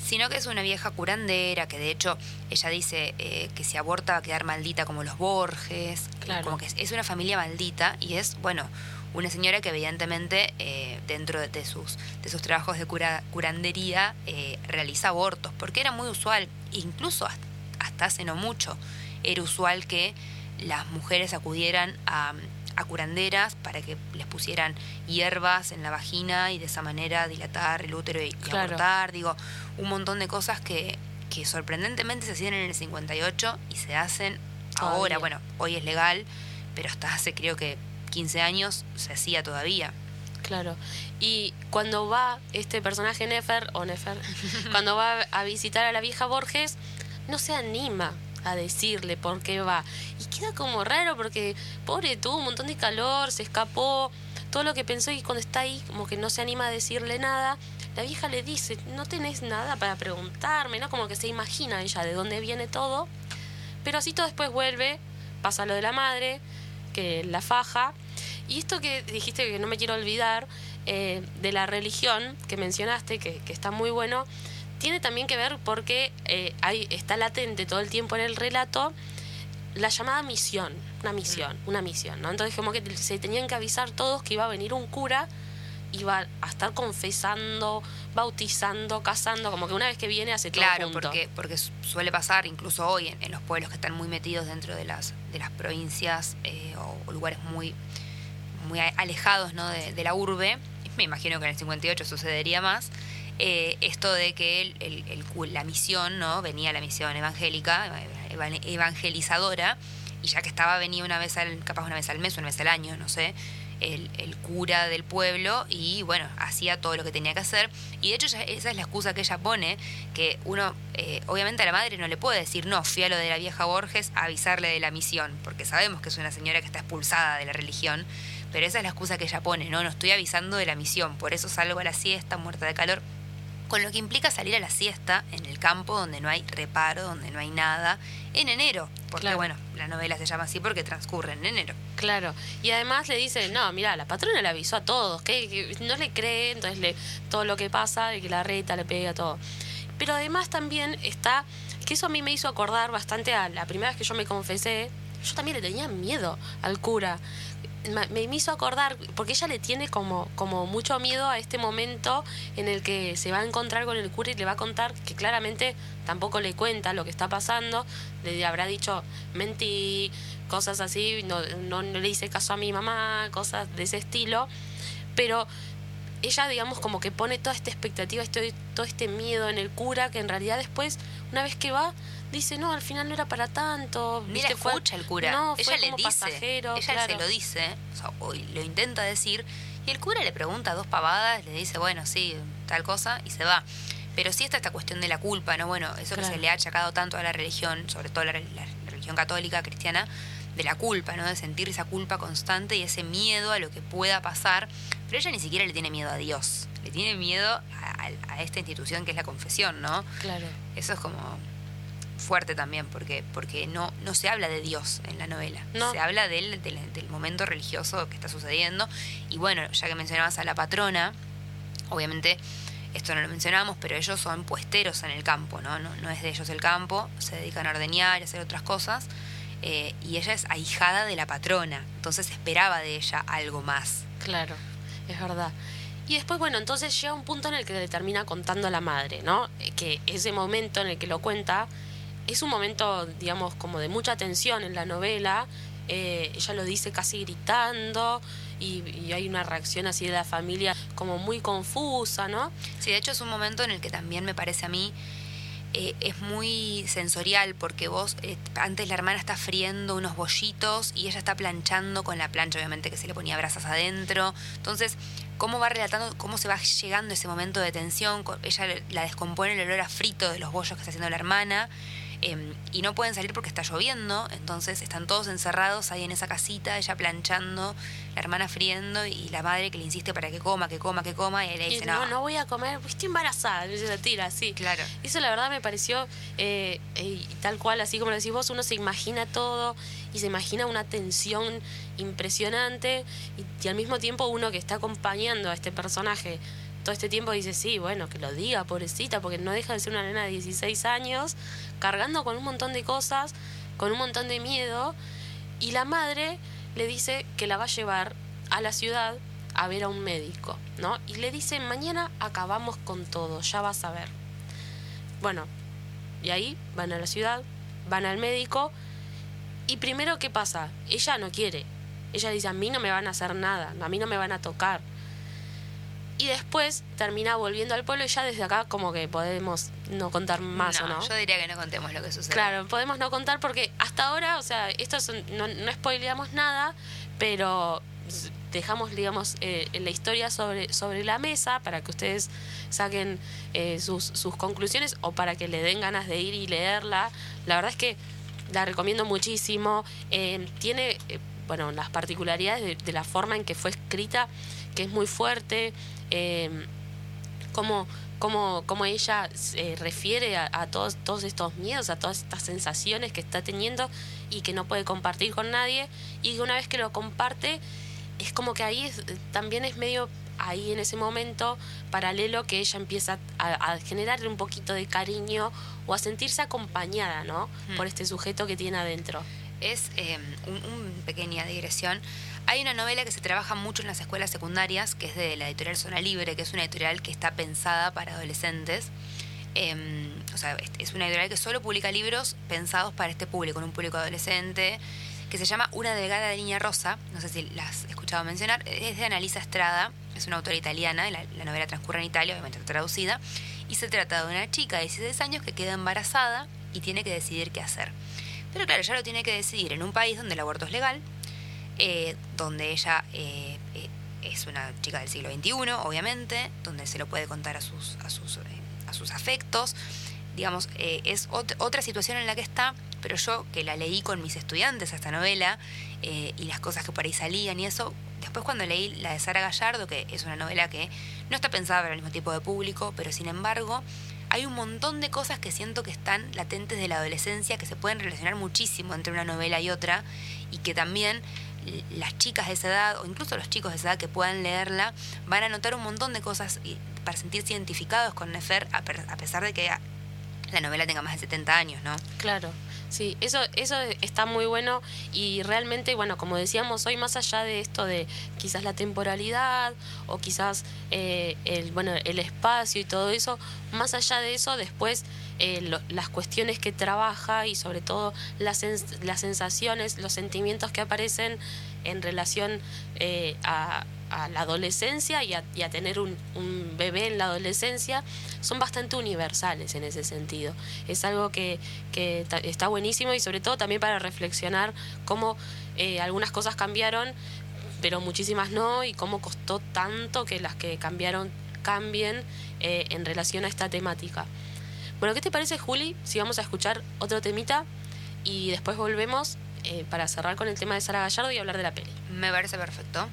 sino que es una vieja curandera, que de hecho ella dice eh, que si aborta va a quedar maldita como los Borges, como que es, una familia maldita y es, bueno, una señora que evidentemente eh, dentro de sus, de sus trabajos de cura, curandería eh, realiza abortos, porque era muy usual, incluso hasta hace no mucho, era usual que las mujeres acudieran a a curanderas para que les pusieran hierbas en la vagina y de esa manera dilatar el útero y, abortar. Digo, un montón de cosas que, que sorprendentemente se hacían en el 58 y se hacen ahora. Bueno, hoy es legal, pero hasta hace creo que 15 años se hacía todavía. Claro. Y cuando va este personaje Nefer, o Nefer, cuando va a visitar a la vieja Borges, no se anima a decirle por qué va. Y queda como raro porque, pobre, tuvo un montón de calor, se escapó, todo lo que pensó y cuando está ahí como que no se anima a decirle nada, la vieja le dice, no tenés nada para preguntarme, ¿no? Como que se imagina ella de dónde viene todo, pero así todo después vuelve, pasa lo de la madre, que la faja, y esto que dijiste que no me quiero olvidar, eh, de la religión que mencionaste, que, que está muy bueno, tiene también que ver porque eh, hay, está latente todo el tiempo en el relato la llamada misión, una misión, mm. una misión, ¿no? Entonces como que se tenían que avisar todos que iba a venir un cura, iba a estar confesando, bautizando, casando, como que una vez que viene hace todo Claro, porque porque suele pasar incluso hoy en, los pueblos que están muy metidos dentro de las de las provincias eh, o, lugares muy muy alejados ¿no? de, de la urbe. Me imagino que en el 58 sucedería más eh, esto de que el, la misión, ¿no? Venía la misión evangélica, evangelizadora, y ya que estaba, venía una vez al, capaz una vez al mes, una vez al año, no sé, el, cura del pueblo y bueno, hacía todo lo que tenía que hacer. Y de hecho esa es la excusa que ella pone, que uno, eh, obviamente a la madre no le puede decir, no, fui a lo de la vieja Borges avisarle de la misión, porque sabemos que es una señora que está expulsada de la religión, pero esa es la excusa que ella pone, no, no estoy avisando de la misión, por eso salgo a la siesta muerta de calor con lo que implica salir a la siesta en el campo donde no hay reparo, donde no hay nada, en enero. Porque bueno, la novela se llama así porque transcurre en enero. Claro. Y además le dice, no, mira, la patrona le avisó a todos, que, no le cree, entonces le, todo lo que pasa, que la reta le pega todo. Pero además también está, que eso a mí me hizo acordar bastante a la primera vez que yo me confesé, yo también le tenía miedo al cura me, hizo acordar, porque ella le tiene como, como mucho miedo a este momento en el que se va a encontrar con el cura y le va a contar que claramente tampoco le cuenta lo que está pasando, le habrá dicho mentí, cosas así, no, no, le hice caso a mi mamá, cosas de ese estilo, pero ella digamos como que pone toda esta expectativa, este, todo este miedo en el cura que en realidad después, una vez que va, dice, no, al final no era para tanto. Mira, escucha el cura. No, ella le dice, ella se lo dice, o, lo intenta decir, y el cura le pregunta dos pavadas, le dice, bueno, sí, tal cosa, y se va. Pero sí está esta cuestión de la culpa, ¿no? Bueno, eso que se le ha achacado tanto a la religión, sobre todo la, la religión católica, cristiana, de la culpa, ¿no? De sentir esa culpa constante y ese miedo a lo que pueda pasar. Pero ella ni siquiera le tiene miedo a Dios, le tiene miedo a, a esta institución que es la confesión, ¿no? Claro. Eso es como fuerte también, porque, porque no, no se habla de Dios en la novela, se habla del, del, momento religioso que está sucediendo. Y bueno, ya que mencionabas a la patrona, obviamente esto no lo mencionamos, pero ellos son puesteros en el campo, ¿no? No, no es de ellos el campo, se dedican a ordeñar y hacer otras cosas. Eh, y ella es ahijada de la patrona, entonces esperaba de ella algo más. Claro, es verdad. Y después, bueno, entonces llega un punto en el que le termina contando a la madre, ¿no? Eh, que ese momento en el que lo cuenta es un momento, digamos, como de mucha tensión en la novela. Eh, ella lo dice casi gritando y, hay una reacción así de la familia como muy confusa, ¿no? Sí, de hecho es un momento en el que también me parece a mí eh, es muy sensorial porque vos, eh, antes la hermana está friendo unos bollitos y ella está planchando con la plancha, obviamente que se le ponía brasas adentro. Entonces, cómo va relatando, cómo se va llegando ese momento de tensión, ella la descompone el olor a frito de los bollos que está haciendo la hermana Em, y no pueden salir porque está lloviendo, entonces están todos encerrados ahí en esa casita, ella planchando, la hermana friendo y la madre que le insiste para que coma, que coma, que coma, y ella dice, no, no, voy a comer, estoy embarazada, y se la tira así. Claro. Eso la verdad me pareció eh, eh, tal cual, así como lo decís vos, uno se imagina todo y se imagina una tensión impresionante y al mismo tiempo uno que está acompañando a este personaje todo este tiempo dice, sí, bueno, que lo diga, pobrecita, porque no deja de ser una nena de 16 años, cargando con un montón de cosas, con un montón de miedo, y la madre le dice que la va a llevar a la ciudad a ver a un médico, ¿no? Y le dice, mañana acabamos con todo, ya vas a ver. Bueno, y ahí van a la ciudad, van al médico, y primero, ¿qué pasa? Ella no quiere. Ella dice, a mí no me van a hacer nada, a mí no me van a tocar y después termina volviendo al pueblo y ya desde acá como que podemos no contar más o no. Yo diría que no contemos lo que sucede. Claro, podemos no contar porque hasta ahora, o sea, esto no, no spoileamos nada, pero dejamos, digamos, eh, la historia sobre, sobre la mesa para que ustedes saquen eh, sus, sus conclusiones o para que le den ganas de ir y leerla. La verdad es que la recomiendo muchísimo. Eh, tiene, eh, bueno, las particularidades de, la forma en que fue escrita, que es muy fuerte. Eh, como cómo, ella se refiere a, todos, todos estos miedos, a todas estas sensaciones que está teniendo y que no puede compartir con nadie. Y una vez que lo comparte, es como que ahí también es medio ahí en ese momento paralelo que ella empieza a, generarle un poquito de cariño o a sentirse acompañada, ¿no? Mm. Por este sujeto que tiene adentro. Es eh, una un pequeña digresión. Hay una novela que se trabaja mucho en las escuelas secundarias, que es de la editorial Zona Libre, que es una editorial que está pensada para adolescentes. Em, o sea, es una editorial que solo publica libros pensados para este público, en un público adolescente, que se llama Una delgada niña rosa. No sé si la has escuchado mencionar. Es de Analisa Estrada, es una autora italiana, la novela transcurre en Italia, obviamente traducida, y se trata de una chica de 16 años que queda embarazada y tiene que decidir qué hacer. Pero claro, ya lo tiene que decidir en un país donde el aborto es legal, eh, donde ella eh, eh, es una chica del siglo XXI, obviamente, donde se lo puede contar a sus, a sus, a sus afectos. Digamos, es otra situación en la que está, pero yo que la leí con mis estudiantes esta novela y las cosas que por ahí salían y eso, después cuando leí la de Sara Gallardo, que es una novela que no está pensada para el mismo tipo de público, pero sin embargo hay un montón de cosas que siento que están latentes de la adolescencia, que se pueden relacionar muchísimo entre una novela y otra, y que también las chicas de esa edad o incluso los chicos de esa edad que puedan leerla van a notar un montón de cosas para sentirse identificados con Nefer a pesar de que la novela tenga más de 70 años, ¿no? Claro. Sí, eso, eso está muy bueno y realmente, bueno, como decíamos hoy, más allá de esto de quizás la temporalidad o quizás eh, el, bueno, el espacio y todo eso, más allá de eso, después eh, las cuestiones que trabaja y sobre todo las, las sensaciones, los sentimientos que aparecen en relación eh, a a la adolescencia y a, tener un, bebé en la adolescencia son bastante universales en ese sentido. Es algo que, está buenísimo y sobre todo también para reflexionar cómo eh, algunas cosas cambiaron, pero muchísimas no, y cómo costó tanto que las que cambiaron cambien eh, en relación a esta temática. Bueno, ¿qué te parece, Juli, si vamos a escuchar otro temita y después volvemos eh, para cerrar con el tema de Sara Gallardo y hablar de la peli? Me parece perfecto.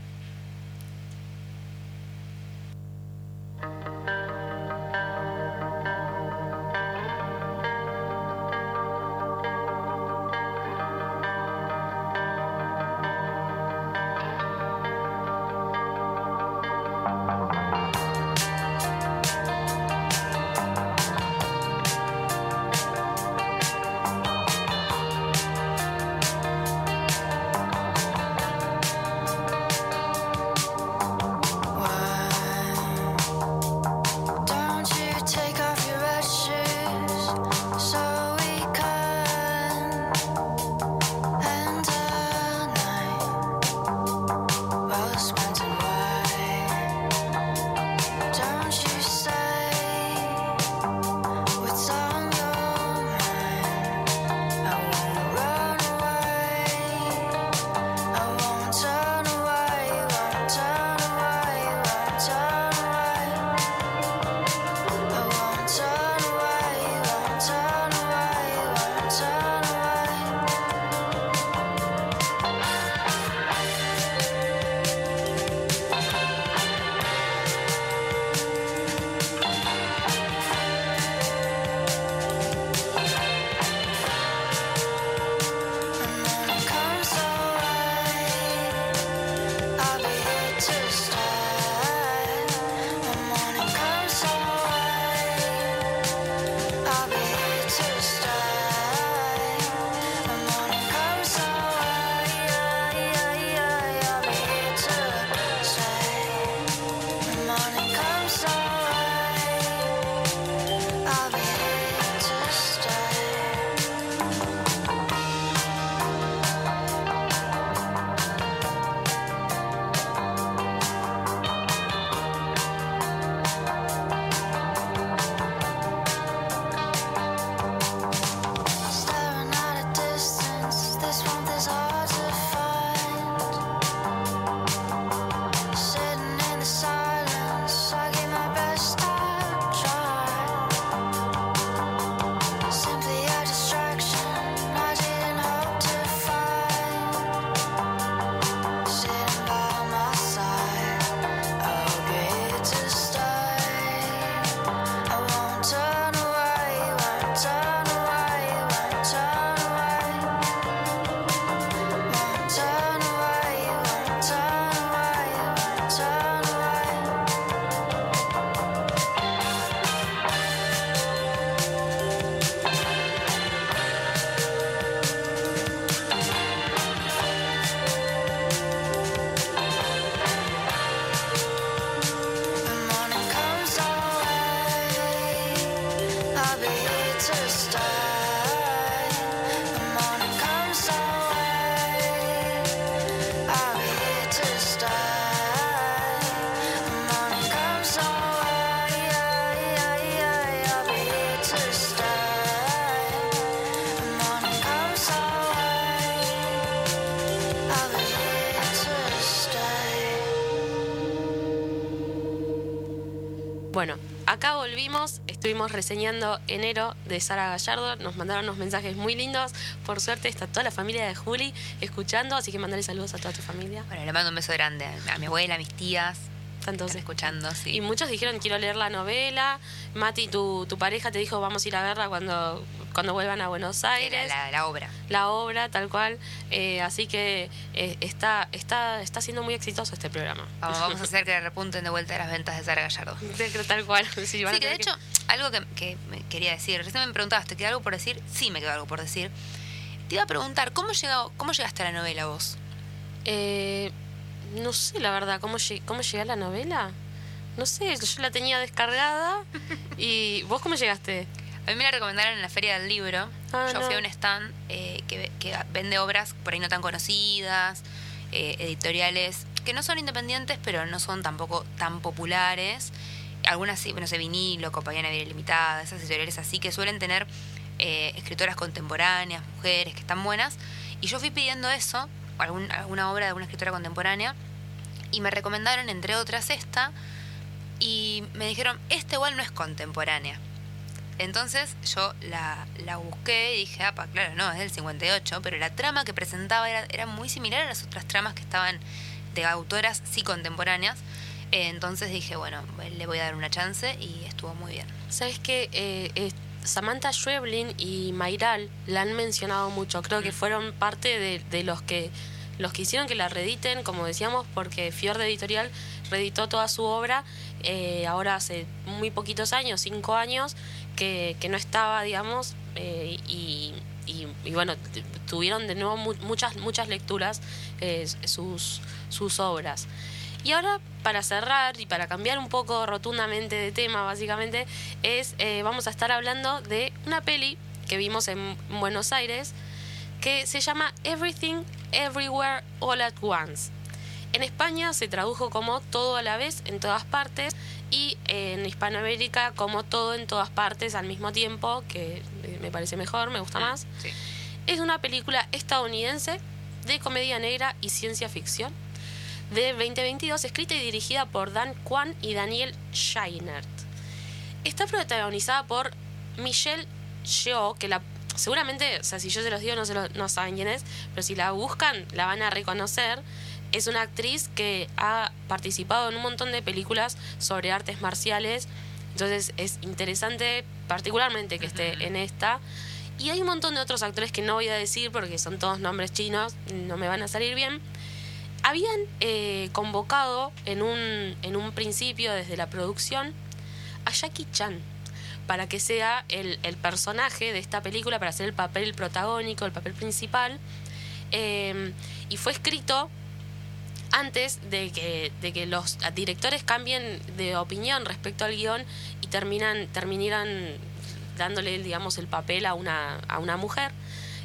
Volvimos, estuvimos reseñando enero de Sara Gallardo, nos mandaron unos mensajes muy lindos, por suerte está toda la familia de Juli escuchando, así que mandale saludos a toda tu familia. Bueno, le mando un beso grande a mi abuela, a mis tías, Están todos escuchando, sí. Y muchos dijeron quiero leer la novela. Mati, tu, tu pareja te dijo vamos a ir a verla cuando, cuando vuelvan a Buenos Aires. la, la obra. La obra, tal cual. Eh, así que eh, está, está, está siendo muy exitoso este programa. Vamos, vamos a hacer que repunten de vuelta las ventas de Sara Gallardo. Tal cual. Sí, que de hecho, algo que, que me quería decir, recién me preguntabas, ¿te queda algo por decir? Sí, me quedó algo por decir. Te iba a preguntar, ¿cómo, llegó, cómo llegaste a la novela vos? Eh, no sé, la verdad, ¿cómo, lleg- ¿cómo llegué a la novela? No sé, yo la tenía descargada. ¿Y vos cómo llegaste? A mí me la recomendaron en la Feria del Libro. Ah, Yo no. fui a un stand eh, que, que vende obras por ahí no tan conocidas, eh, editoriales que no son independientes, pero no son tampoco tan populares. Algunas sí, bueno, sé, vinilo, Compañía Vida Limitada, esas editoriales así que suelen tener eh, escritoras contemporáneas, mujeres que están buenas. Y yo fui pidiendo eso, algún- alguna obra de alguna escritora contemporánea, y me recomendaron, entre otras, esta, y me dijeron, esta igual no es contemporánea. Entonces yo la, la busqué y dije, ah, pa, claro, no, es del 58, pero la trama que presentaba era, era muy similar a las otras tramas que estaban de autoras sí contemporáneas. Eh, entonces dije, bueno, le voy a dar una chance y estuvo muy bien. ¿Sabes qué? Eh, eh, Samantha Schweblin y Mayral la han mencionado mucho. Creo que fueron parte de, de los que los que hicieron que la reediten, como decíamos, porque Fiord Editorial reeditó toda su obra eh, ahora hace muy poquitos años, cinco años, que, no estaba, digamos, eh, y, bueno, tuvieron de nuevo mu- muchas, muchas lecturas eh, sus, sus obras. Y ahora, para cerrar y para cambiar un poco rotundamente de tema, básicamente, es eh, vamos a estar hablando de una peli que vimos en Buenos Aires que se llama Everything, Everywhere, All at Once. En España se tradujo como Todo a la vez, en todas partes, y en Hispanoamérica como Todo en todas partes al mismo tiempo, que eh, me parece mejor, me gusta más. Sí. Es una película estadounidense de comedia negra y ciencia ficción de 2022, escrita y dirigida por Dan Kwan y Daniel Scheinert. Está protagonizada por Michelle Yeoh, que la seguramente, o sea, si yo se los digo no, se lo- no saben quién es, pero si la buscan la van a reconocer. Es una actriz que ha participado en un montón de películas sobre artes marciales, entonces es interesante particularmente que esté en esta. Y hay un montón de otros actores que no voy a decir porque son todos nombres chinos, no me van a salir bien. Habían eh, convocado en un, en un principio desde la producción a Jackie Chan para que sea el, el personaje de esta película, para hacer el papel protagónico, el papel principal. Eh, y fue escrito antes de que, de que los directores cambien de opinión respecto al guion y terminan, terminaran dándole, digamos, el papel a una, a una mujer.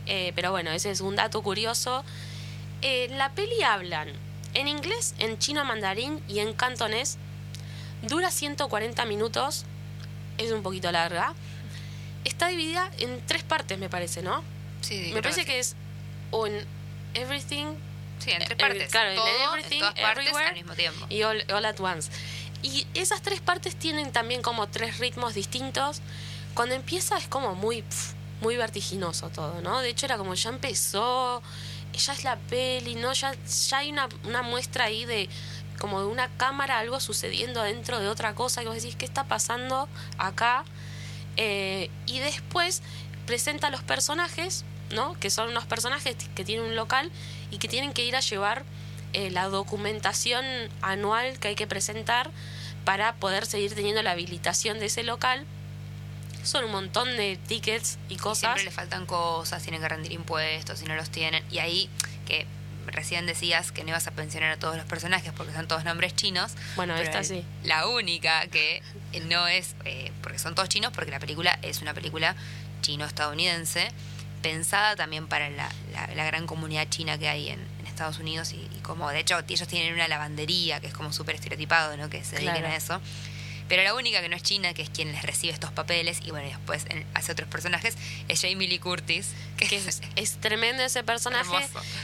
Eh, pero bueno, ese es un dato curioso. Eh, la peli hablan en inglés, en chino mandarín y en cantonés. Dura 140 minutos, es un poquito larga. Está dividida en tres partes, me parece, ¿no? Sí, me parece que es on everything Sí, en tres eh, partes. claro, en todo, everything, en todas partes everywhere. al mismo tiempo. y all, all at once. Y esas tres partes tienen también como tres ritmos distintos. Cuando empieza es como muy, muy vertiginoso todo, ¿no? De hecho era como ya empezó, ya es la peli, ¿no? Ya, ya hay una, una muestra ahí de como de una cámara, algo sucediendo dentro de otra cosa, que vos decís, ¿qué está pasando acá? Eh, y después presenta a los personajes, ¿no? Que son unos personajes que tienen un local y que tienen que ir a llevar eh, la documentación anual que hay que presentar para poder seguir teniendo la habilitación de ese local. Son un montón de tickets y Y cosas. siempre le faltan cosas, tienen que rendir impuestos y no los tienen. Y ahí, que recién decías que no ibas a pensionar a todos los personajes porque son todos nombres chinos. Bueno, esta el- sí. La única que no es, eh, porque son todos chinos, porque la película es una película chino-estadounidense, pensada también para la, la- la gran comunidad china que hay en, en Estados Unidos y, y como, de hecho, ellos tienen una lavandería que es como súper estereotipado, ¿no? Que se dediquen Claro. a eso. Pero la única que no es China, que es quien les recibe estos papeles, y bueno, después hace otros personajes, es Jamie Lee Curtis. Que, es, tremendo ese personaje.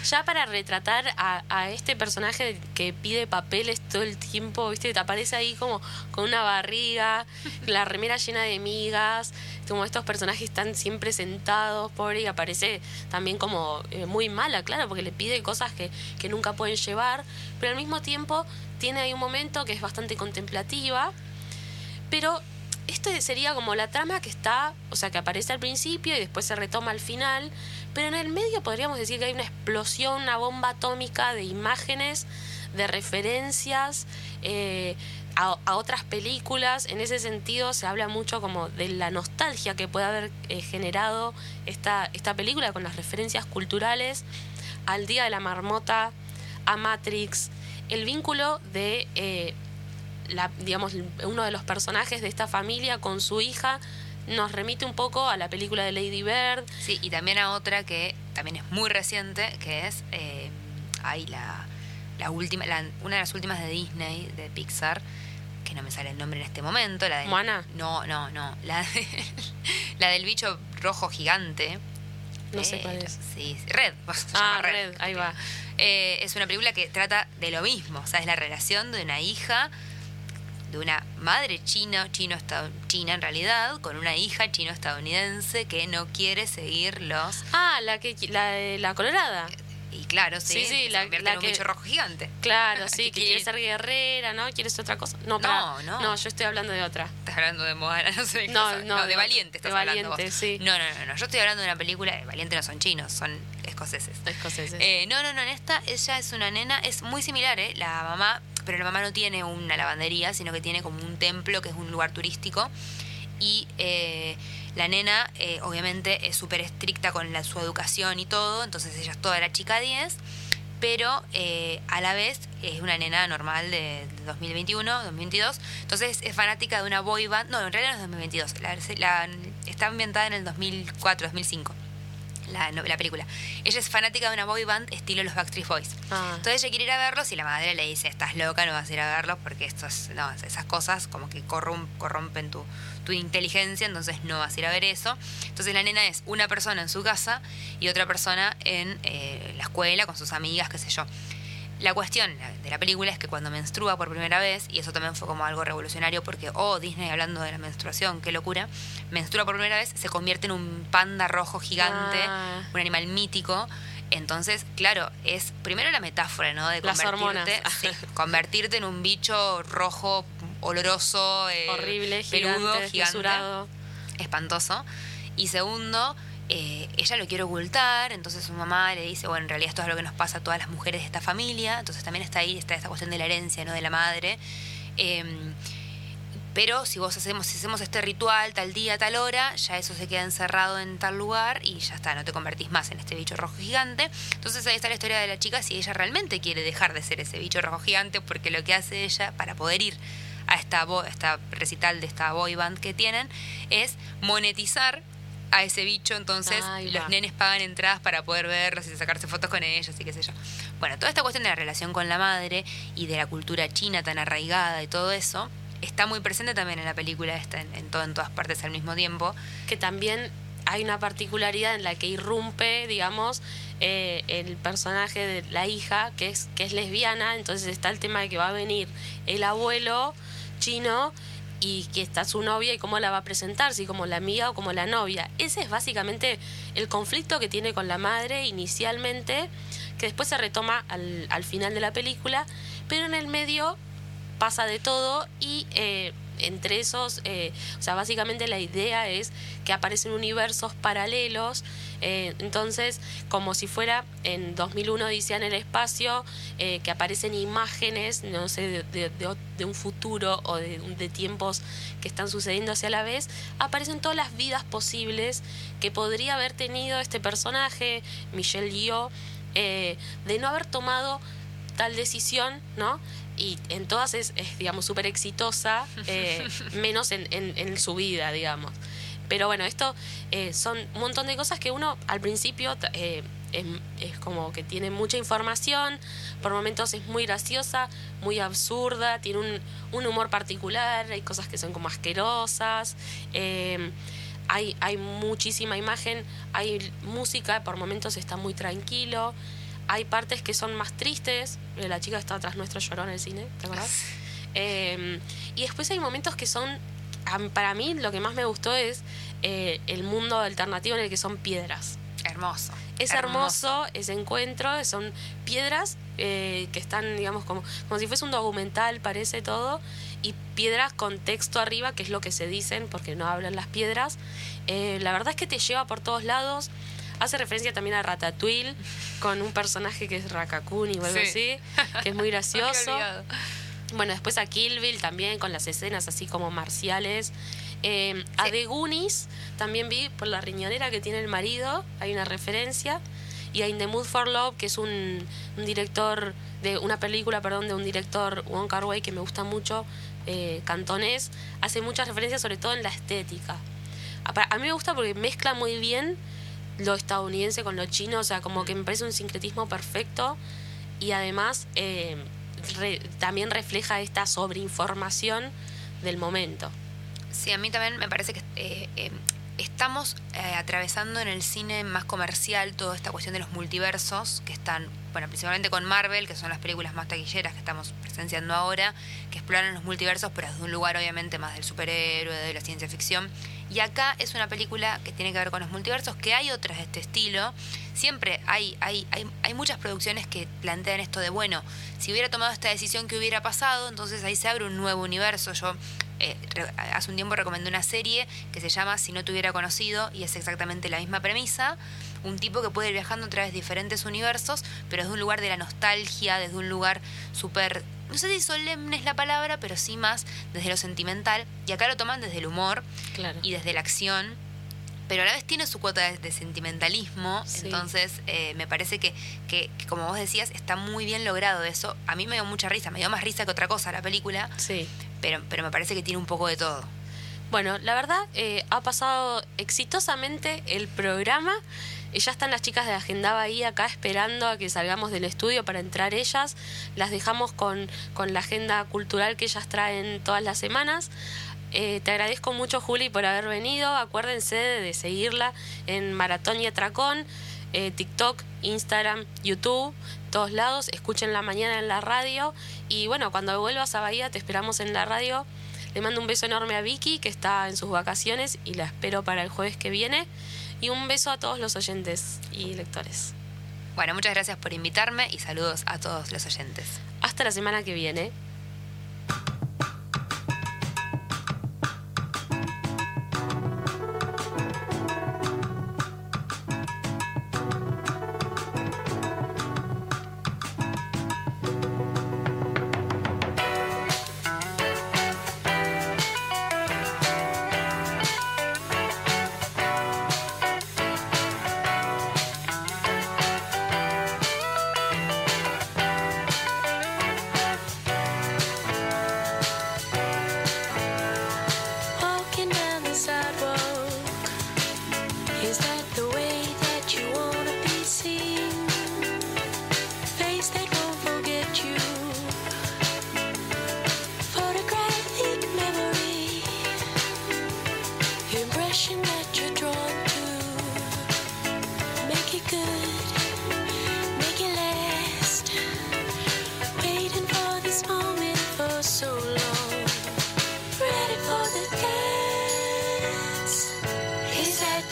Ya para retratar a, este personaje que pide papeles todo el tiempo, ¿viste? Te aparece ahí como con una barriga, la remera llena de migas, como estos personajes están siempre sentados, pobre, y aparece también como eh, muy mala, claro, porque le pide cosas que, que nunca pueden llevar, pero al mismo tiempo tiene ahí un momento que es bastante contemplativa pero este sería como la trama que está, o sea, que aparece al principio y después se retoma al final, pero en el medio podríamos decir que hay una explosión, una bomba atómica de imágenes, de referencias eh, a, otras películas. En ese sentido se habla mucho como de la nostalgia que puede haber eh, generado esta, esta película con las referencias culturales al Día de la Marmota, a Matrix, el vínculo de... Eh, la, digamos, uno de los personajes de esta familia con su hija nos remite un poco a la película de Lady Bird. Sí, y también a otra que también es muy reciente, que es eh, la, la última, una de las últimas de Disney, de Pixar, que no me sale el nombre en este momento. La de, ¿Moana? No, no, no. La, la del bicho rojo gigante. No sé cuál es. Sí, Red. Ah, Red. ahí va. Eh, es una película que trata de lo mismo, o sea, es la relación de una hija de una madre china, chino china en realidad, con una hija chino-estadounidense que no quiere seguir los... Ah, la, que, la, la colorada. Y claro, sí, sí, la, que un bicho rojo gigante. Claro, sí, que, quiere ser guerrera, ¿no? ¿Quieres otra cosa? No, no, no. No, yo estoy hablando de otra. Estás hablando de Moana, no sé. No, no, de Valiente estás de hablando Valiente, sí. No, no, no, no, yo estoy hablando de una película, de Valiente no son chinos, son escoceses. Escoceses. Eh, no, no, no, en esta ella es una nena, es muy similar, ¿eh? La mamá pero la mamá no tiene una lavandería, sino que tiene como un templo que es un lugar turístico. Y eh, la nena, eh, obviamente, es súper estricta con la, su educación y todo, entonces ella es toda la chica 10, pero eh, a la vez es una nena normal de, 2021, 2022, entonces es fanática de una boy band, no, en realidad no es 2022, la, está ambientada en el 2004, 2005 la, la, película. Ella es fanática de una boy band estilo los Backstreet Boys. Ah. Entonces ella quiere ir a verlos y la madre le dice, estás loca, no vas a ir a verlos porque estos, no, esas cosas como que corrompen tu, tu inteligencia, entonces no vas a ir a ver eso. Entonces la nena es una persona en su casa y otra persona en eh, la escuela con sus amigas, qué sé yo. La cuestión de la película es que cuando menstrua por primera vez, y eso también fue como algo revolucionario porque, oh, Disney hablando de la menstruación, qué locura, menstrua por primera vez, se convierte en un panda rojo gigante, ah. un animal mítico. Entonces, claro, es primero la metáfora, ¿no? De convertirte, convertirte en un bicho rojo, oloroso, eh, horrible, peludo, gigante, espantoso. Y segundo, eh, ella lo quiere ocultar, entonces su mamá le dice, bueno, en realidad esto es lo que nos pasa a todas las mujeres de esta familia, entonces también está ahí, está esta cuestión de la herencia, ¿no? De la madre. Em, pero si vos hacemos, si hacemos este ritual tal día, tal hora, ya eso se queda encerrado en tal lugar y ya está, no te convertís más en este bicho rojo gigante. Entonces ahí está la historia de la chica si ella realmente quiere dejar de ser ese bicho rojo gigante, porque lo que hace ella para poder ir a esta, esta recital de esta boy band que tienen es monetizar a ese bicho, entonces los nenes pagan entradas para poder verlos y sacarse fotos con ellos y qué sé yo. Bueno, toda esta cuestión de la relación con la madre y de la cultura china tan arraigada y todo eso, está muy presente también en la película esta, en, todo, en todas partes al mismo tiempo. Que también hay una particularidad en la que irrumpe, digamos, eh, el personaje de la hija, que es, que es lesbiana, entonces está el tema de que va a venir el abuelo chino y que está su novia y cómo la va a presentar, si como la amiga o como la novia. Ese es básicamente el conflicto que tiene con la madre inicialmente, que después se retoma al, al final de la película, pero en el medio pasa de todo y eh, entre esos, eh, o sea, básicamente la idea es que aparecen universos paralelos, eh, entonces como si fuera en 2001 Odisea en el espacio, que aparecen imágenes, no sé, de, un futuro o de, de, tiempos que están sucediendo hacia la vez, aparecen todas las vidas posibles que podría haber tenido este personaje, Michelle Yeoh, de no haber tomado tal decisión, ¿no? y en todas es, digamos, súper exitosa, eh, menos en, en, su vida, digamos. Pero bueno, esto eh, son un montón de cosas que uno al principio eh, es, es, como que tiene mucha información, por momentos es muy graciosa, muy absurda, tiene un, un humor particular, hay cosas que son como asquerosas, eh, hay, hay muchísima imagen, hay música, por momentos está muy tranquilo, hay partes que son más tristes, la chica está atrás nuestro lloró en el cine, ¿te acuerdas? Eh, y después hay momentos que son, para mí lo que más me gustó es eh, el mundo alternativo en el que son piedras. Hermoso. Es hermoso, ese encuentro, son piedras eh, que están, digamos, como, como si fuese un documental, parece todo, y piedras con texto arriba, que es lo que se dicen, porque no hablan las piedras. Eh, la verdad es que te lleva por todos lados. Hace referencia también a Ratatouille, con un personaje que es Rakakuni o algo así, que es muy gracioso. Bueno, después a Kill Bill también, con las escenas así como marciales. Eh, A The Goonies también vi por la riñonera que tiene el marido, hay una referencia. Y a In the Mood for Love, que es un, un director de una película, perdón, de un director, Wong Kar Wai, que me gusta mucho, eh, cantonés, hace muchas referencias sobre todo en la estética. A, a, mí me gusta porque mezcla muy bien lo estadounidense con lo chino, o sea, como que me parece un sincretismo perfecto y además eh, también refleja esta sobreinformación del momento. Sí, a mí también me parece que eh, eh, estamos eh, atravesando en el cine más comercial toda esta cuestión de los multiversos que están, bueno, principalmente con Marvel, que son las películas más taquilleras que estamos presenciando ahora, que exploran los multiversos, pero desde un lugar obviamente más del superhéroe, de la ciencia ficción. Y acá es una película que tiene que ver con los multiversos, que hay otras de este estilo. Siempre hay, hay, hay, hay muchas producciones que plantean esto de, bueno, si hubiera tomado esta decisión, ¿qué hubiera pasado? Entonces ahí se abre un nuevo universo. Yo eh, hace un tiempo recomendé una serie que se llama Si no te hubiera conocido y es exactamente la misma premisa. Un tipo que puede ir viajando a través de diferentes universos, pero desde un lugar de la nostalgia, desde un lugar súper, no sé si solemne es la palabra, pero sí más desde lo sentimental. Y acá lo toman desde el humor claro. y desde la acción pero a la vez tiene su cuota de, de sentimentalismo, sí. entonces eh, me parece que, que, que, como vos decías, está muy bien logrado eso. A mí me dio mucha risa, me dio más risa que otra cosa la película, sí. pero, pero me parece que tiene un poco de todo. Bueno, la verdad, eh, ha pasado exitosamente el programa. Ya están las chicas de Agenda Bahía acá esperando a que salgamos del estudio para entrar ellas. Las dejamos con, con la agenda cultural que ellas traen todas las semanas. Eh, te agradezco mucho, Juli, por haber venido. Acuérdense de, de seguirla en Maratón y Atracón, eh, TikTok, Instagram, YouTube, todos lados. Escuchen la mañana en la radio. Y bueno, cuando vuelvas a Bahía, te esperamos en la radio. Le mando un beso enorme a Vicky, que está en sus vacaciones y la espero para el jueves que viene. Y un beso a todos los oyentes y lectores. Bueno, muchas gracias por invitarme y saludos a todos los oyentes. Hasta la semana que viene.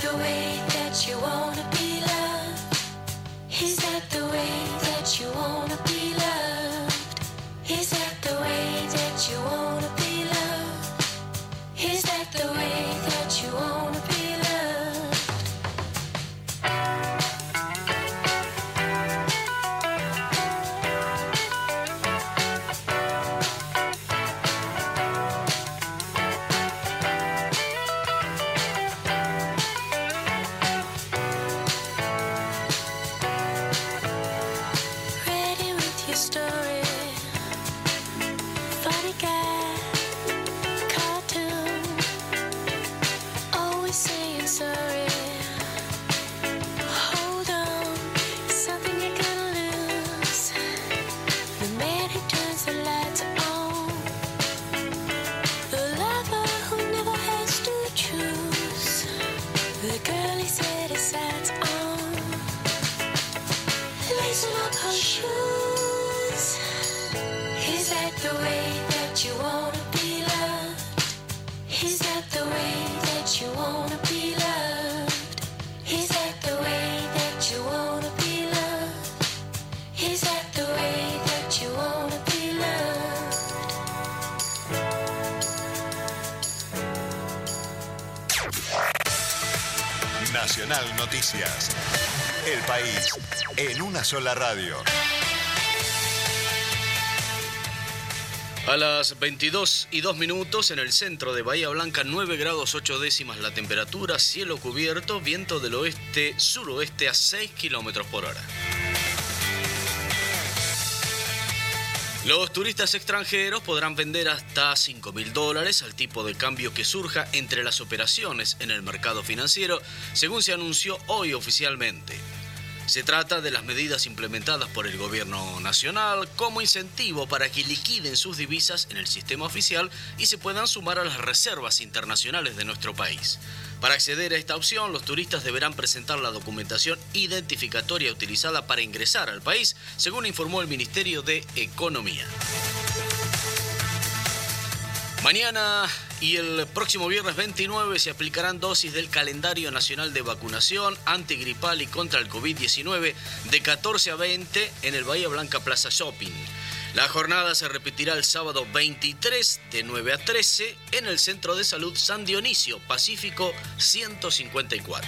the way that you wanna be loved? Is that the way that you wanna en una sola radio. A las 22 y 2 minutos en el centro de Bahía Blanca, 9 grados 8 décimas la temperatura, cielo cubierto, viento del oeste-suroeste a 6 kilómetros por hora. Los turistas extranjeros podrán vender hasta 5 mil dólares al tipo de cambio que surja entre las operaciones en el mercado financiero, según se anunció hoy oficialmente. Se trata de las medidas implementadas por el gobierno nacional como incentivo para que liquiden sus divisas en el sistema oficial y se puedan sumar a las reservas internacionales de nuestro país. Para acceder a esta opción, los turistas deberán presentar la documentación identificatoria utilizada para ingresar al país, según informó el Ministerio de Economía. Mañana y el próximo viernes 29 se aplicarán dosis del calendario nacional de vacunación antigripal y contra el COVID-19 de 14 a 20 en el Bahía Blanca Plaza Shopping. La jornada se repetirá el sábado 23 de 9 a 13 en el Centro de Salud San Dionisio, Pacífico 154.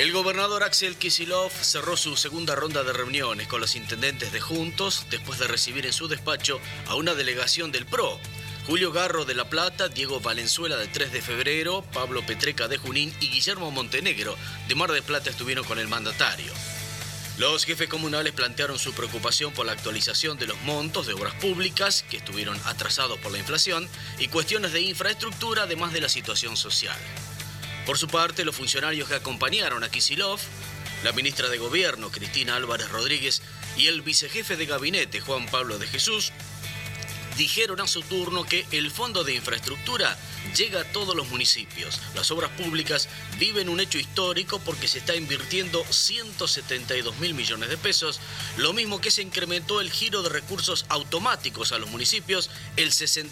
El gobernador Axel Kisilov cerró su segunda ronda de reuniones con los intendentes de Juntos después de recibir en su despacho a una delegación del PRO. Julio Garro de La Plata, Diego Valenzuela de 3 de febrero, Pablo Petreca de Junín y Guillermo Montenegro de Mar de Plata estuvieron con el mandatario. Los jefes comunales plantearon su preocupación por la actualización de los montos de obras públicas que estuvieron atrasados por la inflación y cuestiones de infraestructura además de la situación social. Por su parte, los funcionarios que acompañaron a Kisilov, la ministra de Gobierno, Cristina Álvarez Rodríguez, y el vicejefe de gabinete, Juan Pablo de Jesús, dijeron a su turno que el Fondo de Infraestructura llega a todos los municipios. Las obras públicas viven un hecho histórico porque se está invirtiendo 172 mil millones de pesos, lo mismo que se incrementó el giro de recursos automáticos a los municipios, el 60